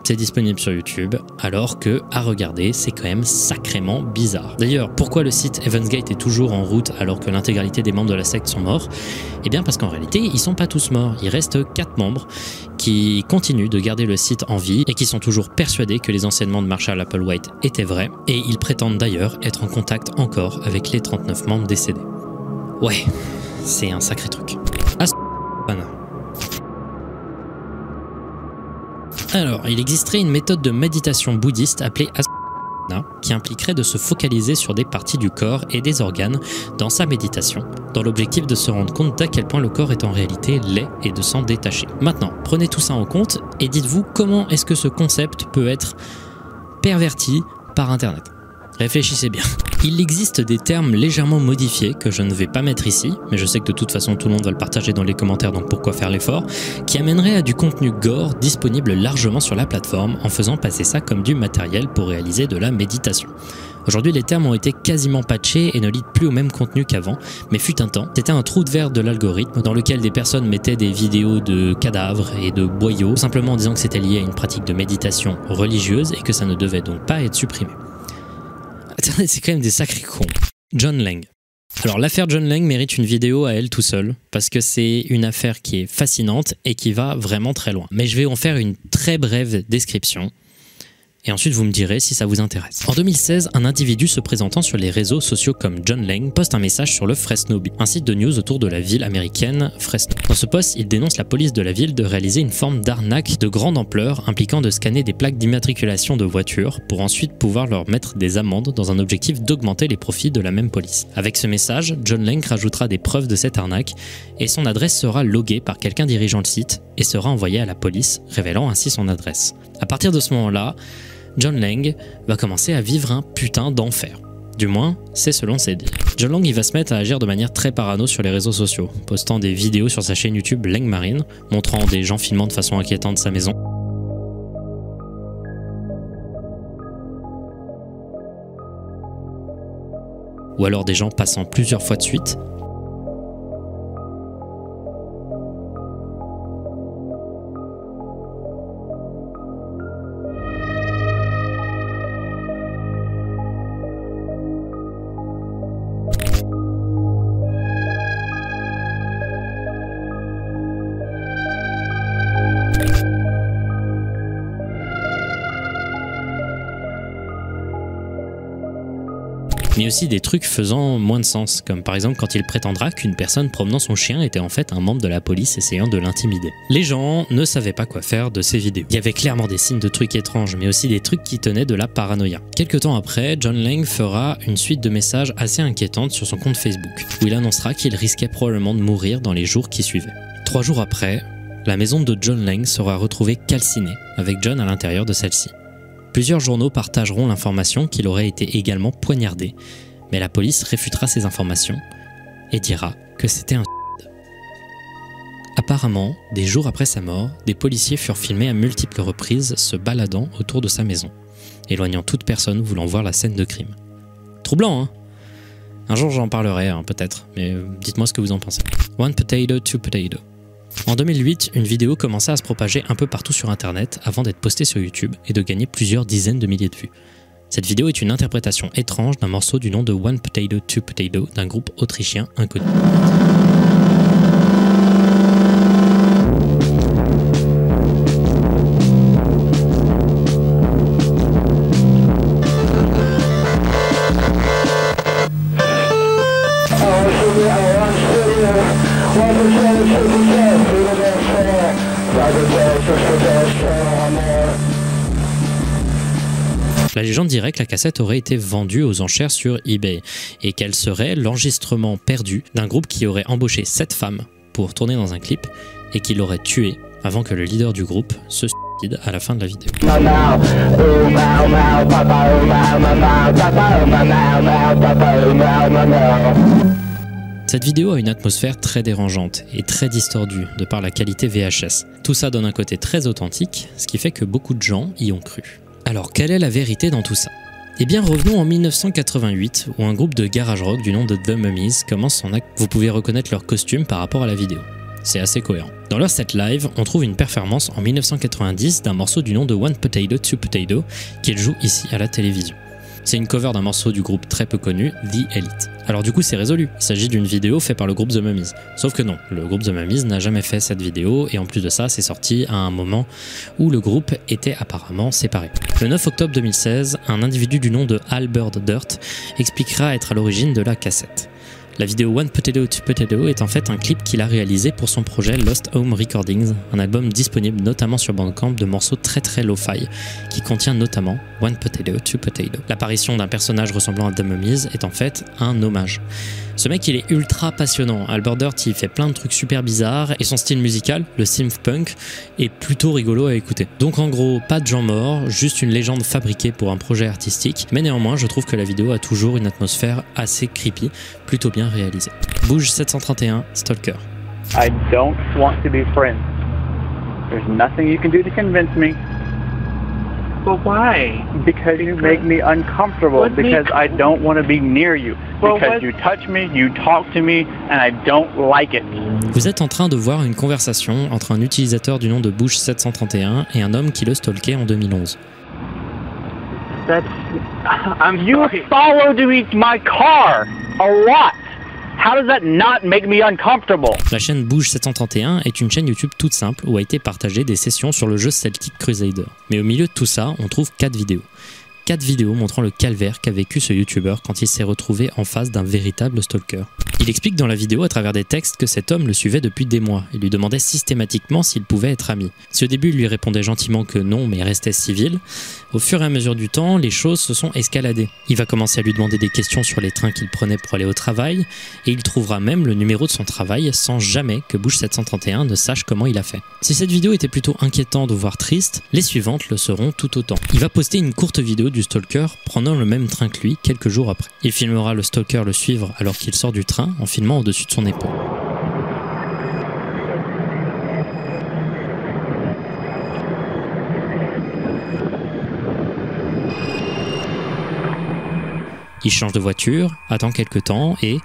c'est disponible sur YouTube, alors que, à regarder, c'est quand même sacrément bizarre. D'ailleurs, pourquoi le site Evansgate est toujours en route alors que l'intégralité des membres de la secte sont morts? Eh bien parce qu'en réalité, ils sont pas tous morts. Il reste 4 membres qui continuent de garder le site en vie et qui sont toujours persuadés que les enseignements de Marshall Applewhite étaient vrais, et ils prétendent d'ailleurs être en contact encore avec les 39 membres décédés. Ouais, c'est un sacré truc. Alors, il existerait une méthode de méditation bouddhiste appelée Asana, qui impliquerait de se focaliser sur des parties du corps et des organes dans sa méditation, dans l'objectif de se rendre compte d'à quel point le corps est en réalité laid et de s'en détacher. Maintenant, prenez tout ça en compte et dites-vous comment est-ce que ce concept peut être perverti par Internet. Réfléchissez bien. Il existe des termes légèrement modifiés que je ne vais pas mettre ici, mais je sais que de toute façon tout le monde va le partager dans les commentaires, donc pourquoi faire l'effort, qui amènerait à du contenu gore disponible largement sur la plateforme en faisant passer ça comme du matériel pour réaliser de la méditation. Aujourd'hui, les termes ont été quasiment patchés et ne lident plus au même contenu qu'avant, mais fut un temps, c'était un trou de verre de l'algorithme dans lequel des personnes mettaient des vidéos de cadavres et de boyaux, simplement en disant que c'était lié à une pratique de méditation religieuse et que ça ne devait donc pas être supprimé. C'est quand même des sacrés cons. John Lang. Alors l'affaire John Lang mérite une vidéo à elle tout seul, parce que c'est une affaire qui est fascinante et qui va vraiment très loin. Mais je vais en faire une très brève description et ensuite vous me direz si ça vous intéresse. En 2016, un individu se présentant sur les réseaux sociaux comme John Lang poste un message sur le Fresno Bee, un site de news autour de la ville américaine Fresno. Dans ce poste, il dénonce la police de la ville de réaliser une forme d'arnaque de grande ampleur impliquant de scanner des plaques d'immatriculation de voitures pour ensuite pouvoir leur mettre des amendes dans un objectif d'augmenter les profits de la même police. Avec ce message, John Lang rajoutera des preuves de cette arnaque et son adresse sera loguée par quelqu'un dirigeant le site et sera envoyée à la police, révélant ainsi son adresse. À partir de ce moment-là, John Lang va commencer à vivre un putain d'enfer. Du moins, c'est selon ses dires. John Lang il va se mettre à agir de manière très parano sur les réseaux sociaux, postant des vidéos sur sa chaîne YouTube Lang Marine, montrant des gens filmant de façon inquiétante sa maison. Ou alors des gens passant plusieurs fois de suite des trucs faisant moins de sens, comme par exemple quand il prétendra qu'une personne promenant son chien était en fait un membre de la police essayant de l'intimider. Les gens ne savaient pas quoi faire de ces vidéos. Il y avait clairement des signes de trucs étranges, mais aussi des trucs qui tenaient de la paranoïa. Quelque temps après, John Lang fera une suite de messages assez inquiétantes sur son compte Facebook, où il annoncera qu'il risquait probablement de mourir dans les jours qui suivaient. Trois jours après, la maison de John Lang sera retrouvée calcinée, avec John à l'intérieur de celle-ci. Plusieurs journaux partageront l'information qu'il aurait été également poignardé, mais la police réfutera ces informations et dira que c'était un. Apparemment, des jours après sa mort, des policiers furent filmés à multiples reprises se baladant autour de sa maison, éloignant toute personne voulant voir la scène de crime. Troublant, hein? Un jour j'en parlerai, hein, peut-être, mais dites-moi ce que vous en pensez. One potato, two potato. En 2008, une vidéo commença à se propager un peu partout sur internet avant d'être postée sur YouTube et de gagner plusieurs dizaines de milliers de vues. Cette vidéo est une interprétation étrange d'un morceau du nom de One Potato Two Potato d'un groupe autrichien inconnu. Cassette aurait été vendue aux enchères sur eBay et qu'elle serait l'enregistrement perdu d'un groupe qui aurait embauché sept femmes pour tourner dans un clip et qui l'aurait tué avant que le leader du groupe se suicide à la fin de la vidéo. Cette vidéo a une atmosphère très dérangeante et très distordue de par la qualité VHS. Tout ça donne un côté très authentique, ce qui fait que beaucoup de gens y ont cru. Alors, quelle est la vérité dans tout ça? Eh bien, revenons en 1988, où un groupe de garage rock du nom de The Mummies commence son acte. Vous pouvez reconnaître leur costume par rapport à la vidéo. C'est assez cohérent. Dans leur set live, on trouve une performance en 1990 d'un morceau du nom de One Potato, Two Potato, qu'ils jouent ici à la télévision. C'est une cover d'un morceau du groupe très peu connu, The Elite. Alors du coup c'est résolu, il s'agit d'une vidéo faite par le groupe The Mummies. Sauf que non, le groupe The Mummies n'a jamais fait cette vidéo et en plus de ça c'est sorti à un moment où le groupe était apparemment séparé. Le 9 octobre 2016, un individu du nom de Albert Dirt expliquera être à l'origine de la cassette. La vidéo One Potato to Potato est en fait un clip qu'il a réalisé pour son projet Lost Home Recordings, un album disponible notamment sur Bandcamp de morceaux très très lo-fi, qui contient notamment One Potato to Potato. L'apparition d'un personnage ressemblant à The Mummies est en fait un hommage. Ce mec, il est ultra passionnant. Albert Dirt, il fait plein de trucs super bizarres et son style musical, le synth punk, est plutôt rigolo à écouter. Donc en gros, pas de gens morts, juste une légende fabriquée pour un projet artistique, mais néanmoins, je trouve que la vidéo a toujours une atmosphère assez creepy, plutôt bien réalisée. Bouge 731, Stalker. I don't want to be friends. There's nothing you can do to convince me. But why? Because you make me uncomfortable. What Because I don't want to be near you. Well, Because what- you touch me, you talk to me, and I don't like it. Vous êtes en train de voir une conversation entre un utilisateur du nom de Bush 731 et un homme qui le stalkait en 2011. That's. I'm you followed me my car a lot. How does that not make me uncomfortable? La chaîne Bouge 731 est une chaîne YouTube toute simple où a été partagé des sessions sur le jeu Celtic Crusader. Mais au milieu de tout ça, on trouve 4 vidéos. 4 vidéos montrant le calvaire qu'a vécu ce youtubeur quand il s'est retrouvé en face d'un véritable stalker. Il explique dans la vidéo à travers des textes que cet homme le suivait depuis des mois et lui demandait systématiquement s'il pouvait être ami. Si au début il lui répondait gentiment que non mais restait civil, au fur et à mesure du temps, les choses se sont escaladées. Il va commencer à lui demander des questions sur les trains qu'il prenait pour aller au travail et il trouvera même le numéro de son travail sans jamais que Bush 731 ne sache comment il a fait. Si cette vidéo était plutôt inquiétante voire triste, les suivantes le seront tout autant. Il va poster une courte vidéo du stalker prenant le même train que lui quelques jours après. Il filmera le stalker le suivre alors qu'il sort du train en filmant au-dessus de son épaule. Il change de voiture, attend quelques temps et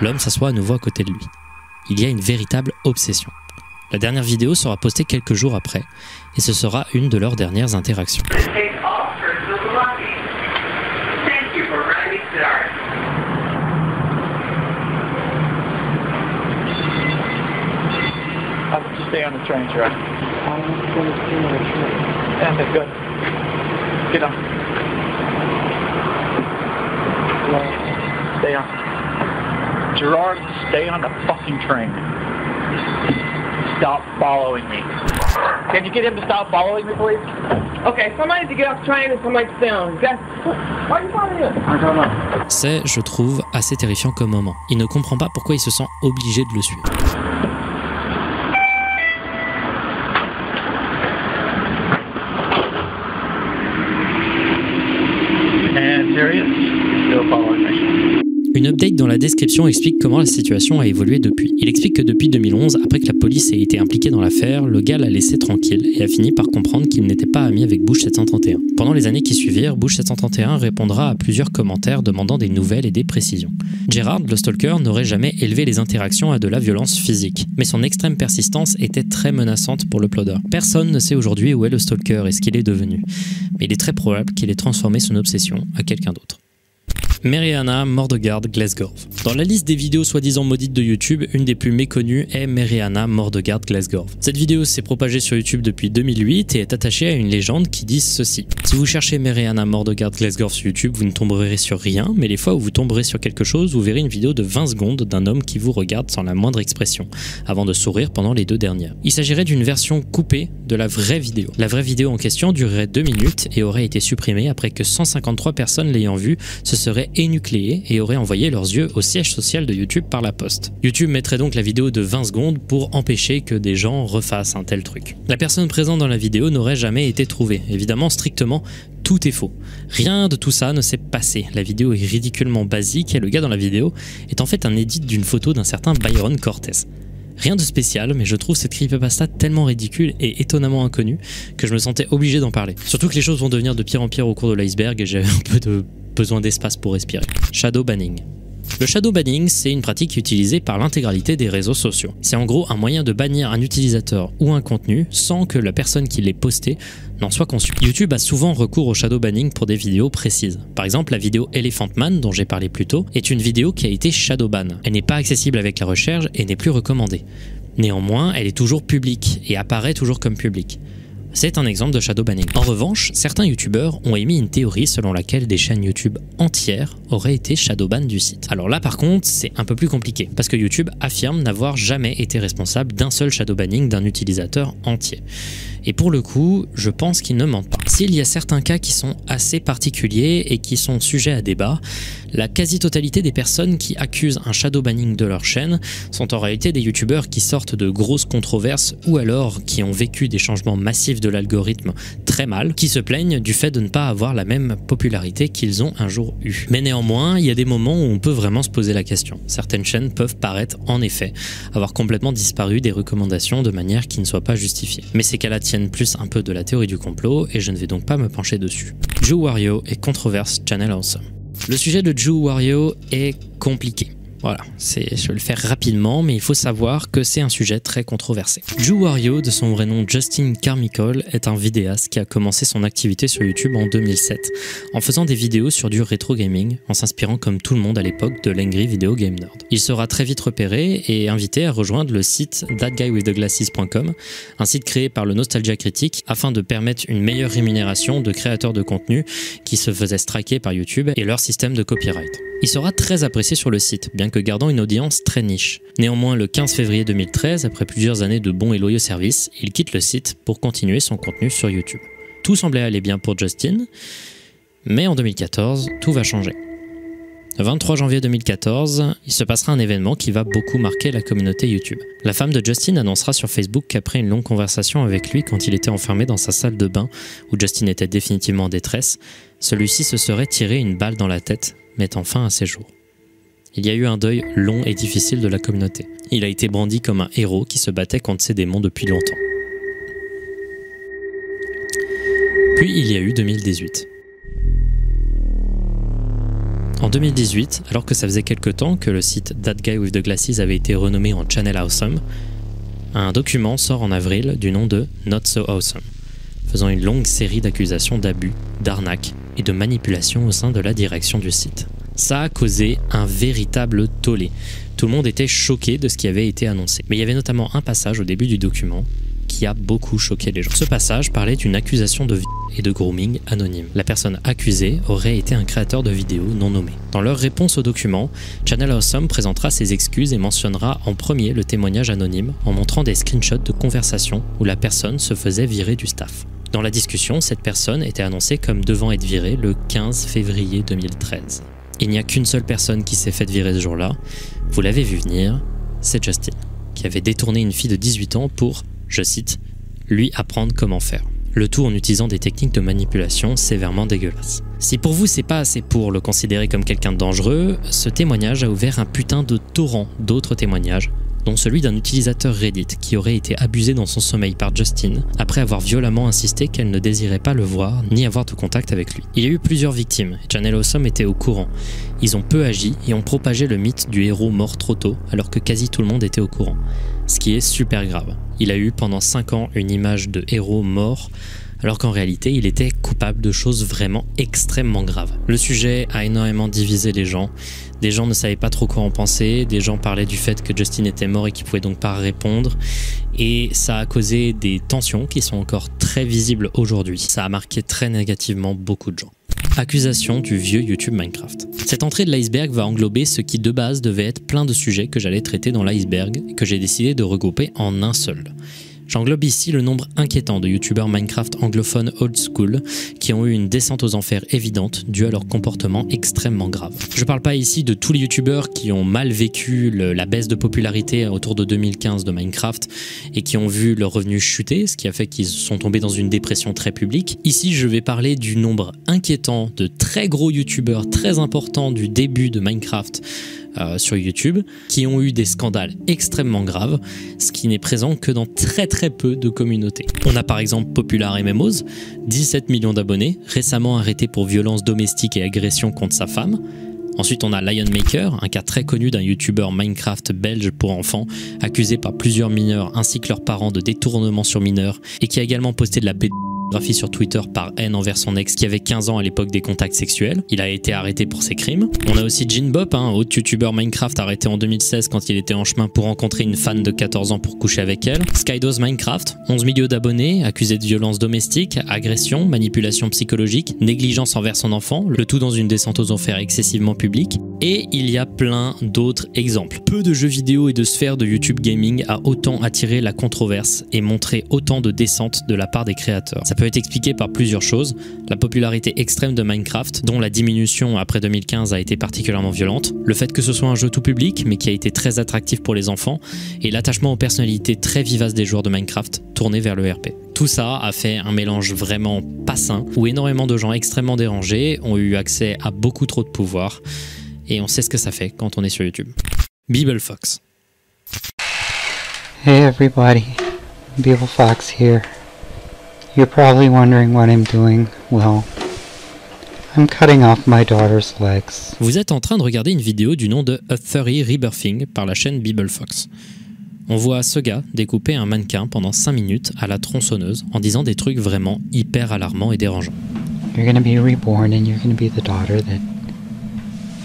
l'homme s'assoit à nouveau à côté de lui. Il y a une véritable obsession. La dernière vidéo sera postée quelques jours après, et ce sera une de leurs dernières interactions. Stop following me. Can you get him to stop following me, please? Okay, somebody needs to get off the train and somebody sit down. That's, why are you following him? I don't know. C'est, je trouve, assez terrifiant comme moment. Il ne comprend pas pourquoi il se sent obligé de le suivre. And serious? Still following me. Une update la description explique comment la situation a évolué depuis. Il explique que depuis 2011, après que la police ait été impliquée dans l'affaire, le gars l'a laissé tranquille et a fini par comprendre qu'il n'était pas ami avec Bush 731. Pendant les années qui suivirent, Bush 731 répondra à plusieurs commentaires demandant des nouvelles et des précisions. Gerard, le stalker, n'aurait jamais élevé les interactions à de la violence physique, mais son extrême persistance était très menaçante pour le plodder. Personne ne sait aujourd'hui où est le stalker et ce qu'il est devenu, mais il est très probable qu'il ait transformé son obsession à quelqu'un d'autre. Mariana Mordegard Glasgow. Dans la liste des vidéos soi-disant maudites de YouTube, une des plus méconnues est Mariana Mordegard Glasgow. Cette vidéo s'est propagée sur YouTube depuis 2008 et est attachée à une légende qui dit ceci. Si vous cherchez Mariana Mordegard Glasgow sur YouTube, vous ne tomberez sur rien, mais les fois où vous tomberez sur quelque chose, vous verrez une vidéo de 20 secondes d'un homme qui vous regarde sans la moindre expression, avant de sourire pendant les deux dernières. Il s'agirait d'une version coupée de la vraie vidéo. La vraie vidéo en question durerait 2 minutes et aurait été supprimée après que 153 personnes l'ayant vue se seraient énucléées et auraient envoyé leurs yeux au siège social de YouTube par la poste. YouTube mettrait donc la vidéo de 20 secondes pour empêcher que des gens refassent un tel truc. La personne présente dans la vidéo n'aurait jamais été trouvée. Évidemment, strictement, tout est faux. Rien de tout ça ne s'est passé. La vidéo est ridiculement basique et le gars dans la vidéo est en fait un edit d'une photo d'un certain Byron Cortez. Rien de spécial, mais je trouve cette creepypasta tellement ridicule et étonnamment inconnue que je me sentais obligé d'en parler. Surtout que les choses vont devenir de pire en pire au cours de l'iceberg et j'avais un peu de besoin d'espace pour respirer. Shadow banning. Le shadow banning, c'est une pratique utilisée par l'intégralité des réseaux sociaux. C'est en gros un moyen de bannir un utilisateur ou un contenu sans que la personne qui l'ait posté n'en soit conçue. YouTube a souvent recours au shadow banning pour des vidéos précises. Par exemple, la vidéo Elephant Man dont j'ai parlé plus tôt est une vidéo qui a été shadow ban. Elle n'est pas accessible avec la recherche et n'est plus recommandée. Néanmoins, elle est toujours publique et apparaît toujours comme publique. C'est un exemple de shadow banning. En revanche, certains youtubeurs ont émis une théorie selon laquelle des chaînes YouTube entières auraient été shadow ban du site. Alors là par contre, c'est un peu plus compliqué parce que YouTube affirme n'avoir jamais été responsable d'un seul shadow banning d'un utilisateur entier. Et pour le coup, je pense qu'ils ne mentent pas. S'il y a certains cas qui sont assez particuliers et qui sont sujets à débat, la quasi-totalité des personnes qui accusent un shadow banning de leur chaîne sont en réalité des youtubeurs qui sortent de grosses controverses ou alors qui ont vécu des changements massifs de l'algorithme très mal, qui se plaignent du fait de ne pas avoir la même popularité qu'ils ont un jour eu. Mais néanmoins, il y a des moments où on peut vraiment se poser la question. Certaines chaînes peuvent paraître en effet avoir complètement disparu des recommandations de manière qui ne soit pas justifiée. Mais ces cas-là plus un peu de la théorie du complot et je ne vais donc pas me pencher dessus. Joe Wario et Controverse Channel Awesome. Le sujet de Joe Wario est compliqué. Voilà, je vais le faire rapidement, mais il faut savoir que c'est un sujet très controversé. Drew Wario, de son vrai nom Justin Carmichael, est un vidéaste qui a commencé son activité sur YouTube en 2007, en faisant des vidéos sur du rétro gaming, en s'inspirant comme tout le monde à l'époque de l'Angry Video Game Nerd. Il sera très vite repéré et invité à rejoindre le site thatguywiththeglasses.com, un site créé par le Nostalgia Critique afin de permettre une meilleure rémunération de créateurs de contenu qui se faisaient striker par YouTube et leur système de copyright. Il sera très apprécié sur le site, bien que gardant une audience très niche. Néanmoins, le 15 février 2013, après plusieurs années de bons et loyaux services, il quitte le site pour continuer son contenu sur YouTube. Tout semblait aller bien pour Justin, mais en 2014, tout va changer. Le 23 janvier 2014, il se passera un événement qui va beaucoup marquer la communauté YouTube. La femme de Justin annoncera sur Facebook qu'après une longue conversation avec lui quand il était enfermé dans sa salle de bain, où Justin était définitivement en détresse, celui-ci se serait tiré une balle dans la tête mettant fin à ses jours. Il y a eu un deuil long et difficile de la communauté. Il a été brandi comme un héros qui se battait contre ses démons depuis longtemps. Puis il y a eu 2018. En 2018, alors que ça faisait quelque temps que le site That Guy with the Glasses avait été renommé en Channel Awesome, un document sort en avril du nom de Not So Awesome, faisant une longue série d'accusations d'abus, d'arnaques et de manipulation au sein de la direction du site. Ça a causé un véritable tollé. Tout le monde était choqué de ce qui avait été annoncé. Mais il y avait notamment un passage au début du document qui a beaucoup choqué les gens. Ce passage parlait d'une accusation de et de grooming anonyme. La personne accusée aurait été un créateur de vidéos non nommé. Dans leur réponse au document, Channel Awesome présentera ses excuses et mentionnera en premier le témoignage anonyme en montrant des screenshots de conversations où la personne se faisait virer du staff. Dans la discussion, cette personne était annoncée comme devant être virée le 15 février 2013. Il n'y a qu'une seule personne qui s'est faite virer ce jour-là. Vous l'avez vu venir, c'est Justin, qui avait détourné une fille de 18 ans pour, je cite, lui apprendre comment faire. Le tout en utilisant des techniques de manipulation sévèrement dégueulasses. Si pour vous c'est pas assez pour le considérer comme quelqu'un de dangereux, ce témoignage a ouvert un putain de torrent d'autres témoignages dont celui d'un utilisateur Reddit qui aurait été abusé dans son sommeil par Justin après avoir violemment insisté qu'elle ne désirait pas le voir ni avoir de contact avec lui. Il y a eu plusieurs victimes et Channel Awesome était au courant. Ils ont peu agi et ont propagé le mythe du héros mort trop tôt alors que quasi tout le monde était au courant. Ce qui est super grave. Il a eu pendant 5 ans une image de héros mort alors qu'en réalité il était coupable de choses vraiment extrêmement graves. Le sujet a énormément divisé les gens, des gens ne savaient pas trop quoi en penser, des gens parlaient du fait que Justin était mort et qu'il pouvait donc pas répondre, et ça a causé des tensions qui sont encore très visibles aujourd'hui. Ça a marqué très négativement beaucoup de gens. Accusation du vieux YouTube Minecraft. Cette entrée de l'iceberg va englober ce qui de base devait être plein de sujets que j'allais traiter dans l'iceberg que j'ai décidé de regrouper en un seul. J'englobe ici le nombre inquiétant de youtubeurs Minecraft anglophones old school qui ont eu une descente aux enfers évidente due à leur comportement extrêmement grave. Je parle pas ici de tous les youtubeurs qui ont mal vécu la baisse de popularité autour de 2015 de Minecraft et qui ont vu leurs revenus chuter, ce qui a fait qu'ils sont tombés dans une dépression très publique. Ici, je vais parler du nombre inquiétant de très gros youtubeurs très importants du début de Minecraft euh, sur YouTube qui ont eu des scandales extrêmement graves, ce qui n'est présent que dans très très peu de communautés. On a par exemple Popular MMOs, 17 millions d'abonnés, récemment arrêté pour violence domestique et agression contre sa femme. Ensuite, on a Lionmaker, un cas très connu d'un youtubeur Minecraft belge pour enfants, accusé par plusieurs mineurs ainsi que leurs parents de détournement sur mineurs, et qui a également posté de la graphie sur Twitter par haine envers son ex qui avait 15 ans à l'époque des contacts sexuels. Il a été arrêté pour ses crimes. On a aussi Jin Bop, un autre youtubeur Minecraft arrêté en 2016 quand il était en chemin pour rencontrer une fan de 14 ans pour coucher avec elle. Skydos Minecraft, 11 millions d'abonnés, accusé de violence domestique, agression, manipulation psychologique, négligence envers son enfant, le tout dans une descente aux enfers excessivement publique. Et il y a plein d'autres exemples. Peu de jeux vidéo et de sphères de YouTube gaming a autant attiré la controverse et montré autant de descente de la part des créateurs. Peut être expliqué par plusieurs choses. La popularité extrême de Minecraft, dont la diminution après 2015 a été particulièrement violente, le fait que ce soit un jeu tout public mais qui a été très attractif pour les enfants, et l'attachement aux personnalités très vivaces des joueurs de Minecraft tournés vers le RP. Tout ça a fait un mélange vraiment pas sain, où énormément de gens extrêmement dérangés ont eu accès à beaucoup trop de pouvoir, et on sait ce que ça fait quand on est sur YouTube. Beeble Fox. Hey everybody, Beeble Fox here. You're probably wondering what I'm doing. Well, I'm cutting off my daughter's legs. Vous êtes en train de regarder une vidéo du nom de A Furry Rebirthing par la chaîne Beeble Fox. On voit ce gars découper un mannequin pendant 5 minutes à la tronçonneuse en disant des trucs vraiment hyper alarmants et dérangeants. You're gonna be reborn and you're gonna be the daughter that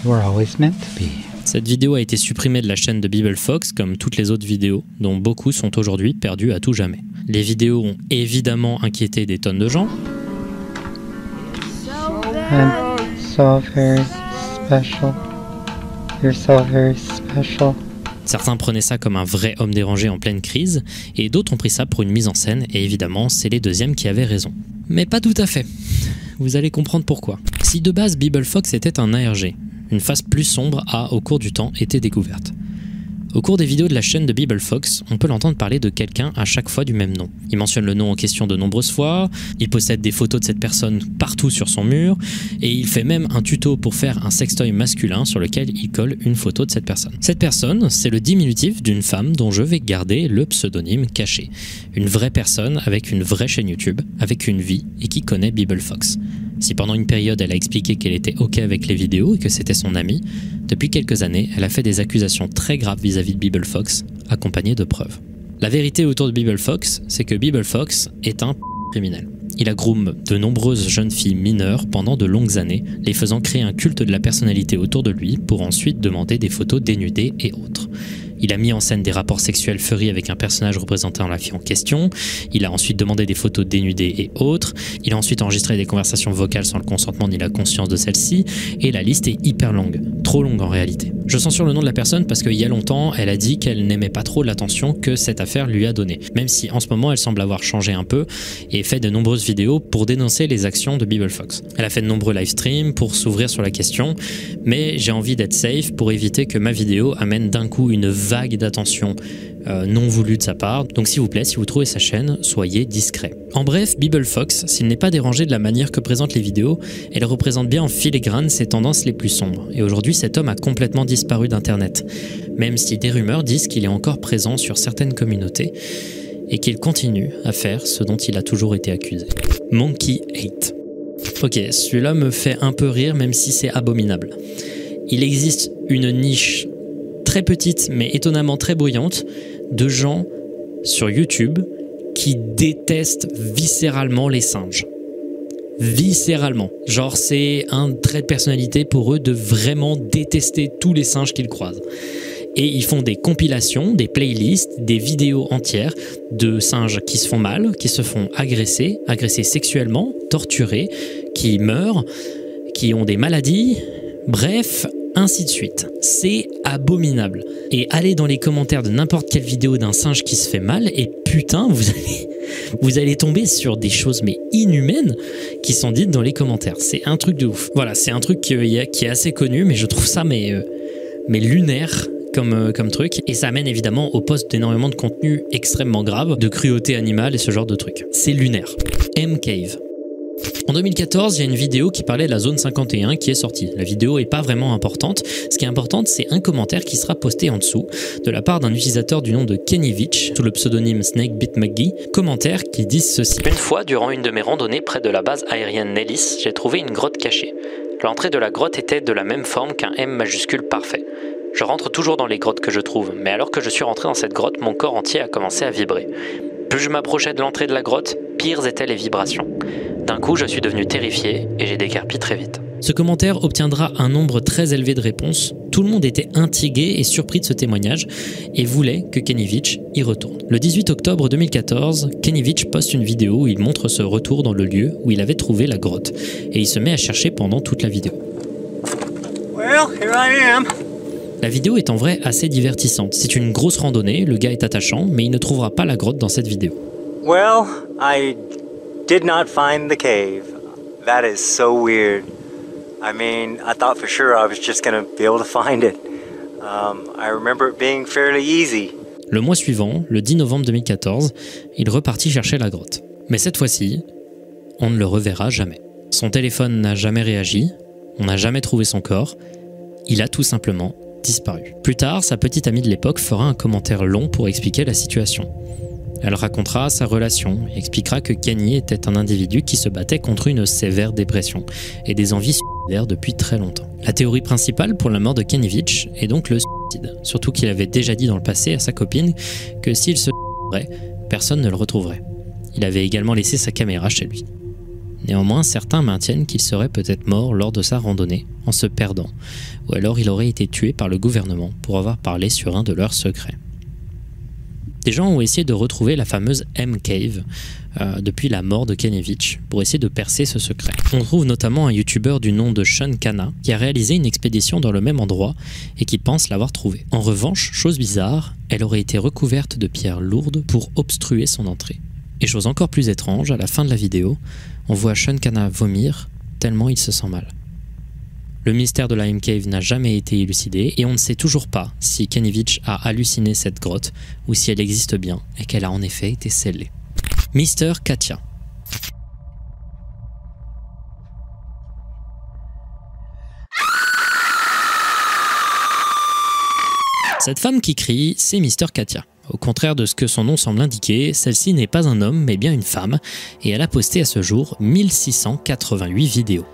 you were always meant to be. Cette vidéo a été supprimée de la chaîne de Beeble Fox comme toutes les autres vidéos, dont beaucoup sont aujourd'hui perdues à tout jamais. Les vidéos ont évidemment inquiété des tonnes de gens, I'm so very special. You're so very special. Certains prenaient ça comme un vrai homme dérangé en pleine crise, et d'autres ont pris ça pour une mise en scène, et évidemment, c'est les deuxièmes qui avaient raison. Mais pas tout à fait. Vous allez comprendre pourquoi. Si de base Beeble Fox était un ARG, une face plus sombre a, au cours du temps, été découverte. Au cours des vidéos de la chaîne de Beeble Fox, on peut l'entendre parler de quelqu'un à chaque fois du même nom. Il mentionne le nom en question de nombreuses fois, il possède des photos de cette personne partout sur son mur, et il fait même un tuto pour faire un sextoy masculin sur lequel il colle une photo de cette personne. Cette personne, c'est le diminutif d'une femme dont je vais garder le pseudonyme caché. Une vraie personne avec une vraie chaîne YouTube, avec une vie et qui connaît Beeble Fox. Si pendant une période elle a expliqué qu'elle était ok avec les vidéos et que c'était son amie, depuis quelques années elle a fait des accusations très graves vis-à-vis de Beeble Fox, accompagnées de preuves. La vérité autour de Beeble Fox, c'est que Beeble Fox est un criminel. Il a de nombreuses jeunes filles mineures pendant de longues années, les faisant créer un culte de la personnalité autour de lui pour ensuite demander des photos dénudées et autres. Il a mis en scène des rapports sexuels furry avec un personnage représentant la fille en question. Il a ensuite demandé des photos dénudées et autres. Il a ensuite enregistré des conversations vocales sans le consentement ni la conscience de celle-ci. Et la liste est hyper longue. Trop longue en réalité. Je censure le nom de la personne parce qu'il y a longtemps, elle a dit qu'elle n'aimait pas trop l'attention que cette affaire lui a donnée. Même si en ce moment, elle semble avoir changé un peu et fait de nombreuses vidéos pour dénoncer les actions de Beeble Fox. Elle a fait de nombreux live streams pour s'ouvrir sur la question, mais j'ai envie d'être safe pour éviter que ma vidéo amène d'un coup une d'attention euh, non voulue de sa part. Donc s'il vous plaît, si vous trouvez sa chaîne, soyez discret. En bref, Beeble Fox, s'il n'est pas dérangé de la manière que présentent les vidéos, elle représente bien en filigrane ses tendances les plus sombres. Et aujourd'hui, cet homme a complètement disparu d'Internet. Même si des rumeurs disent qu'il est encore présent sur certaines communautés et qu'il continue à faire ce dont il a toujours été accusé. Monkey 8. Ok, celui-là me fait un peu rire même si c'est abominable. Il existe une niche très petite mais étonnamment très bruyante de gens sur YouTube qui détestent viscéralement les singes. Viscéralement. Genre c'est un trait de personnalité pour eux de vraiment détester tous les singes qu'ils croisent. Et ils font des compilations, des playlists, des vidéos entières de singes qui se font mal, qui se font agresser, agresser sexuellement, torturer, qui meurent, qui ont des maladies. Bref, ainsi de suite. C'est abominable. Et allez dans les commentaires de n'importe quelle vidéo d'un singe qui se fait mal et putain, vous allez, vous allez tomber sur des choses mais inhumaines qui sont dites dans les commentaires. C'est un truc de ouf. Voilà, c'est un truc qui, qui, est assez connu, mais je trouve ça mais, euh, mais lunaire. Comme, euh, comme truc, et ça amène évidemment au poste d'énormément de contenu extrêmement grave, de cruauté animale et ce genre de trucs. C'est lunaire. M-Cave. En 2014, il y a une vidéo qui parlait de la zone 51 qui est sortie. La vidéo est pas vraiment importante. Ce qui est important, c'est un commentaire qui sera posté en dessous de la part d'un utilisateur du nom de Kennyvich, sous le pseudonyme SnakeBitMcGee. Commentaire qui dit ceci. Une fois, durant une de mes randonnées près de la base aérienne Nellis, j'ai trouvé une grotte cachée. L'entrée de la grotte était de la même forme qu'un M majuscule parfait. Je rentre toujours dans les grottes que je trouve, mais alors que je suis rentré dans cette grotte, mon corps entier a commencé à vibrer. Plus je m'approchais de l'entrée de la grotte, pires étaient les vibrations. D'un coup, je suis devenu terrifié et j'ai décarpi très vite. Ce commentaire obtiendra un nombre très élevé de réponses. Tout le monde était intrigué et surpris de ce témoignage et voulait que Kenivich y retourne. Le 18 octobre 2014, Kenivich poste une vidéo où il montre ce retour dans le lieu où il avait trouvé la grotte et il se met à chercher pendant toute la vidéo. Well, here I am. La vidéo est en vrai assez divertissante. C'est une grosse randonnée, le gars est attachant, mais il ne trouvera pas la grotte dans cette vidéo. Well, I did not find the cave. That is so weird. I mean, I thought for sure I was just gonna be able to find it. Um, I remember it being fairly easy. Le mois suivant, le 10 novembre 2014, il repartit chercher la grotte. Mais cette fois-ci, on ne le reverra jamais. Son téléphone n'a jamais réagi, on n'a jamais trouvé son corps, il a tout simplement disparu. Plus tard, sa petite amie de l'époque fera un commentaire long pour expliquer la situation. Elle racontera sa relation et expliquera que Kenny était un individu qui se battait contre une sévère dépression et des envies suicidaires depuis très longtemps. La théorie principale pour la mort de Kennyvich est donc le suicide, surtout qu'il avait déjà dit dans le passé à sa copine que s'il se suiciderait, personne ne le retrouverait. Il avait également laissé sa caméra chez lui. Néanmoins, certains maintiennent qu'il serait peut-être mort lors de sa randonnée, en se perdant, ou alors il aurait été tué par le gouvernement pour avoir parlé sur un de leurs secrets. Des gens ont essayé de retrouver la fameuse M-Cave euh, depuis la mort de Kenevich pour essayer de percer ce secret. On trouve notamment un youtubeur du nom de Sean Kana qui a réalisé une expédition dans le même endroit et qui pense l'avoir trouvée. En revanche, chose bizarre, elle aurait été recouverte de pierres lourdes pour obstruer son entrée. Et chose encore plus étrange, à la fin de la vidéo, on voit Sean Kana vomir tellement il se sent mal. Le mystère de la M-Cave n'a jamais été élucidé et on ne sait toujours pas si Kenevich a halluciné cette grotte ou si elle existe bien et qu'elle a en effet été scellée. Mister Katia. Cette femme qui crie, c'est Mister Katia. Au contraire de ce que son nom semble indiquer, celle-ci n'est pas un homme mais bien une femme, et elle a posté à ce jour 1688 vidéos.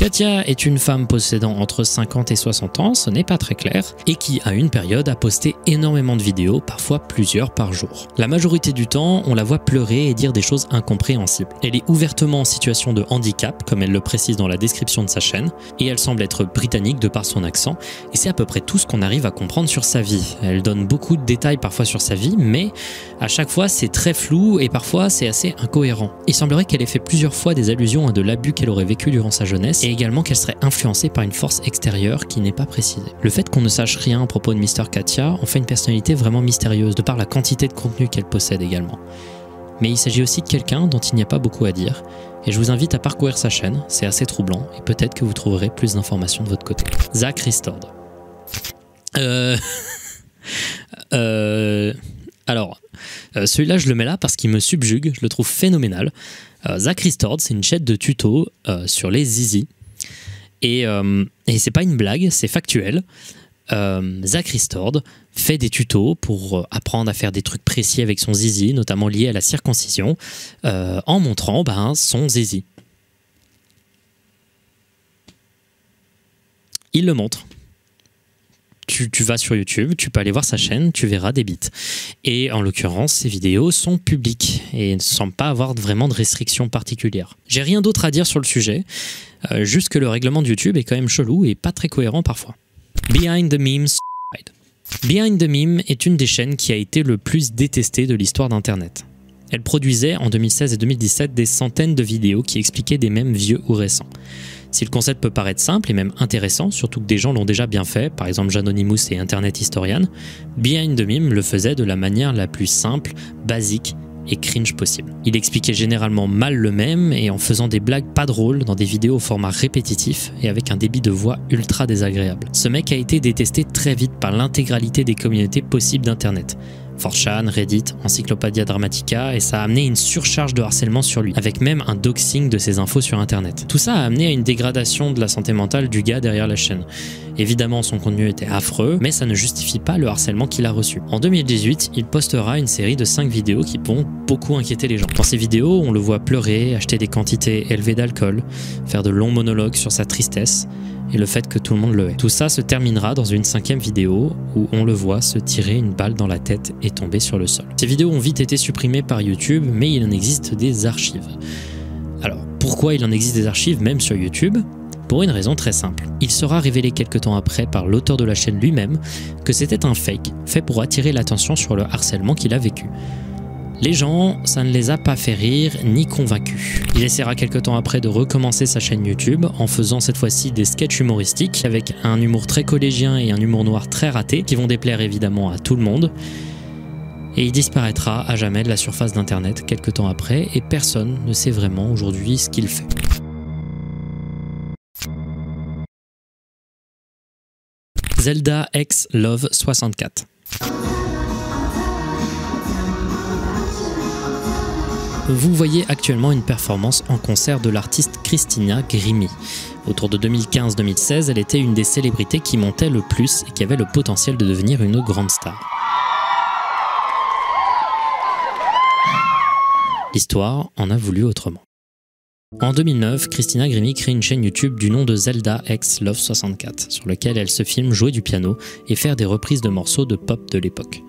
Katia est une femme possédant entre 50 et 60 ans, ce n'est pas très clair, et qui à une période a posté énormément de vidéos, parfois plusieurs par jour. La majorité du temps, on la voit pleurer et dire des choses incompréhensibles. Elle est ouvertement en situation de handicap, comme elle le précise dans la description de sa chaîne, et elle semble être britannique de par son accent, et c'est à peu près tout ce qu'on arrive à comprendre sur sa vie. Elle donne beaucoup de détails parfois sur sa vie, mais à chaque fois c'est très flou et parfois c'est assez incohérent. Il semblerait qu'elle ait fait plusieurs fois des allusions à de l'abus qu'elle aurait vécu durant sa jeunesse, également qu'elle serait influencée par une force extérieure qui n'est pas précisée. Le fait qu'on ne sache rien à propos de Mister Katia en fait une personnalité vraiment mystérieuse, de par la quantité de contenu qu'elle possède également. Mais il s'agit aussi de quelqu'un dont il n'y a pas beaucoup à dire, et je vous invite à parcourir sa chaîne, c'est assez troublant, et peut-être que vous trouverez plus d'informations de votre côté. Zach Ristord. Euh... euh... Alors, euh, celui-là, je le mets là parce qu'il me subjugue, je le trouve phénoménal. Euh, Zach Ristord, c'est une chaîne de tutos euh, sur les zizi. Et, euh, et c'est pas une blague, c'est factuel. Euh, Zach Ristord fait des tutos pour euh, apprendre à faire des trucs précis avec son zizi, notamment liés à la circoncision, euh, en montrant ben, son zizi. Il le montre. Tu, tu, vas sur YouTube, tu peux aller voir sa chaîne, tu verras des bits. Et en l'occurrence, ces vidéos sont publiques et ne semblent pas avoir vraiment de restrictions particulières. J'ai rien d'autre à dire sur le sujet, euh, juste que le règlement de YouTube est quand même chelou et pas très cohérent parfois. Behind the Memes Behind the Meme est une des chaînes qui a été le plus détestée de l'histoire d'Internet. Elle produisait en 2016 et 2017 des centaines de vidéos qui expliquaient des mèmes vieux ou récents. Si le concept peut paraître simple et même intéressant, surtout que des gens l'ont déjà bien fait, par exemple Janonymous et Internet Historian, Behind the Meme le faisait de la manière la plus simple, basique et cringe possible. Il expliquait généralement mal le même et en faisant des blagues pas drôles dans des vidéos au format répétitif et avec un débit de voix ultra désagréable. Ce mec a été détesté très vite par l'intégralité des communautés possibles d'Internet. 4chan, Reddit, Encyclopedia Dramatica, et ça a amené une surcharge de harcèlement sur lui, avec même un doxing de ses infos sur internet. Tout ça a amené à une dégradation de la santé mentale du gars derrière la chaîne. Évidemment, son contenu était affreux, mais ça ne justifie pas le harcèlement qu'il a reçu. En 2018, il postera une série de 5 vidéos qui vont beaucoup inquiéter les gens. Dans ces vidéos, on le voit pleurer, acheter des quantités élevées d'alcool, faire de longs monologues sur sa tristesse, et le fait que tout le monde le hait. Tout ça se terminera dans une cinquième vidéo où on le voit se tirer une balle dans la tête et tomber sur le sol. Ces vidéos ont vite été supprimées par YouTube, mais il en existe des archives. Alors, pourquoi il en existe des archives même sur YouTube? Pour une raison très simple. Il sera révélé quelques temps après par l'auteur de la chaîne lui-même que c'était un fake fait pour attirer l'attention sur le harcèlement qu'il a vécu. Les gens, ça ne les a pas fait rire ni convaincus. Il essaiera quelques temps après de recommencer sa chaîne YouTube en faisant cette fois-ci des sketchs humoristiques avec un humour très collégien et un humour noir très raté qui vont déplaire évidemment à tout le monde. Et il disparaîtra à jamais de la surface d'internet quelques temps après et personne ne sait vraiment aujourd'hui ce qu'il fait. Zelda X Love 64. Vous voyez actuellement une performance en concert de l'artiste Christina Grimmie. Autour de 2015-2016, elle était une des célébrités qui montait le plus et qui avait le potentiel de devenir une grande star. L'histoire en a voulu autrement. En 2009, Christina Grimmie crée une chaîne YouTube du nom de Zelda X Love 64, sur laquelle elle se filme jouer du piano et faire des reprises de morceaux de pop de l'époque.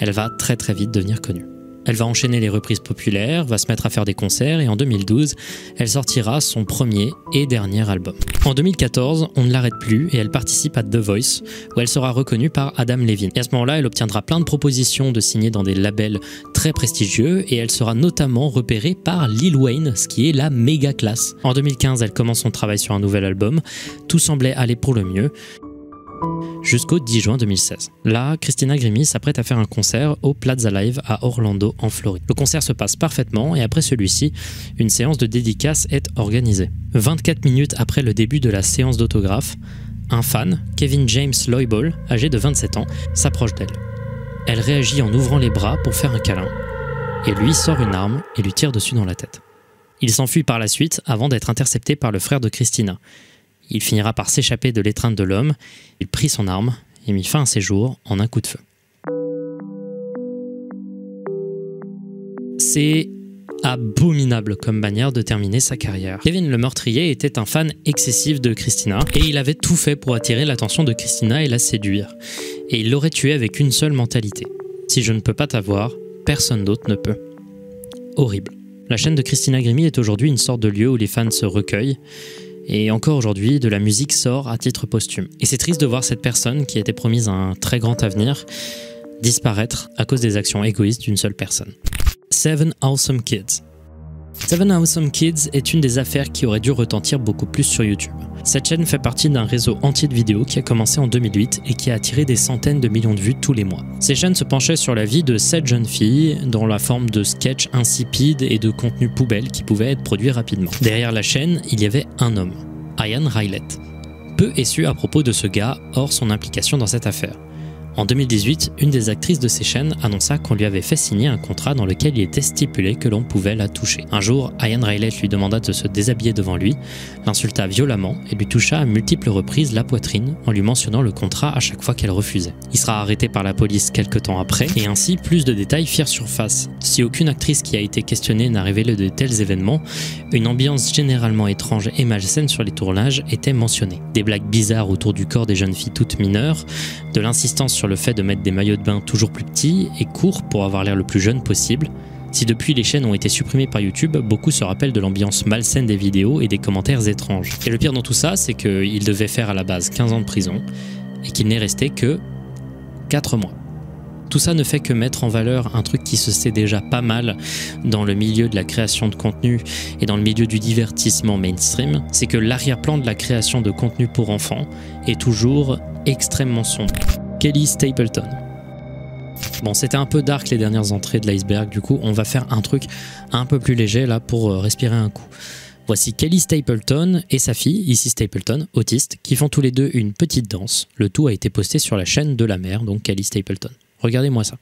Elle va très très vite devenir connue. Elle va enchaîner les reprises populaires, va se mettre à faire des concerts et en 2012, elle sortira son premier et dernier album. En 2014, on ne l'arrête plus et elle participe à The Voice où elle sera reconnue par Adam Levine. Et à ce moment-là, elle obtiendra plein de propositions de signer dans des labels très prestigieux et elle sera notamment repérée par Lil Wayne, ce qui est la méga classe. En 2015, elle commence son travail sur un nouvel album. Tout semblait aller pour le mieux jusqu'au 10 juin 2016. Là, Christina Grimmie s'apprête à faire un concert au Plaza Live à Orlando, en Floride. Le concert se passe parfaitement et après celui-ci, une séance de dédicace est organisée. 24 minutes après le début de la séance d'autographe, un fan, Kevin James Loyball, âgé de 27 ans, s'approche d'elle. Elle réagit en ouvrant les bras pour faire un câlin, et lui sort une arme et lui tire dessus dans la tête. Il s'enfuit par la suite avant d'être intercepté par le frère de Christina. Il finira par s'échapper de l'étreinte de l'homme, il prit son arme et mit fin à ses jours en un coup de feu. C'est abominable comme manière de terminer sa carrière. Kevin le meurtrier était un fan excessif de Christina et il avait tout fait pour attirer l'attention de Christina et la séduire. Et il l'aurait tuée avec une seule mentalité. Si je ne peux pas t'avoir, personne d'autre ne peut. Horrible. La chaîne de Christina Grimmie est aujourd'hui une sorte de lieu où les fans se recueillent et encore aujourd'hui, de la musique sort à titre posthume. Et c'est triste de voir cette personne qui était promise un très grand avenir disparaître à cause des actions égoïstes d'une seule personne. Seven Awesome Kids. Seven Awesome Kids est une des affaires qui aurait dû retentir beaucoup plus sur YouTube. Cette chaîne fait partie d'un réseau entier de vidéos qui a commencé en 2008 et qui a attiré des centaines de millions de vues tous les mois. Ces chaînes se penchaient sur la vie de sept jeunes filles dans la forme de sketchs insipides et de contenus poubelles qui pouvaient être produits rapidement. Derrière la chaîne, il y avait un homme, Ian Rylett. Peu est su à propos de ce gars, hors son implication dans cette affaire. En 2018, une des actrices de ces chaînes annonça qu'on lui avait fait signer un contrat dans lequel il était stipulé que l'on pouvait la toucher. Un jour, Ian Rylett lui demanda de se déshabiller devant lui, l'insulta violemment et lui toucha à multiples reprises la poitrine en lui mentionnant le contrat à chaque fois qu'elle refusait. Il sera arrêté par la police quelques temps après et ainsi plus de détails firent surface. Si aucune actrice qui a été questionnée n'a révélé de tels événements, une ambiance généralement étrange et malsaine sur les tournages était mentionnée. Des blagues bizarres autour du corps des jeunes filles toutes mineures, de l'insistance sur le fait de mettre des maillots de bain toujours plus petits et courts pour avoir l'air le plus jeune possible. Si depuis les chaînes ont été supprimées par YouTube, beaucoup se rappellent de l'ambiance malsaine des vidéos et des commentaires étranges. Et le pire dans tout ça, c'est qu'il devait faire à la base 15 ans de prison et qu'il n'est resté que 4 mois. Tout ça ne fait que mettre en valeur un truc qui se sait déjà pas mal dans le milieu de la création de contenu et dans le milieu du divertissement mainstream, c'est que l'arrière-plan de la création de contenu pour enfants est toujours extrêmement sombre. Kelly Stapleton. Bon, c'était un peu dark les dernières entrées de l'iceberg, du coup, on va faire un truc un peu plus léger là pour euh, respirer un coup. Voici Kelly Stapleton et sa fille, ici Stapleton, autiste, qui font tous les deux une petite danse. Le tout a été posté sur la chaîne de la mère, donc Kelly Stapleton. Regardez-moi ça.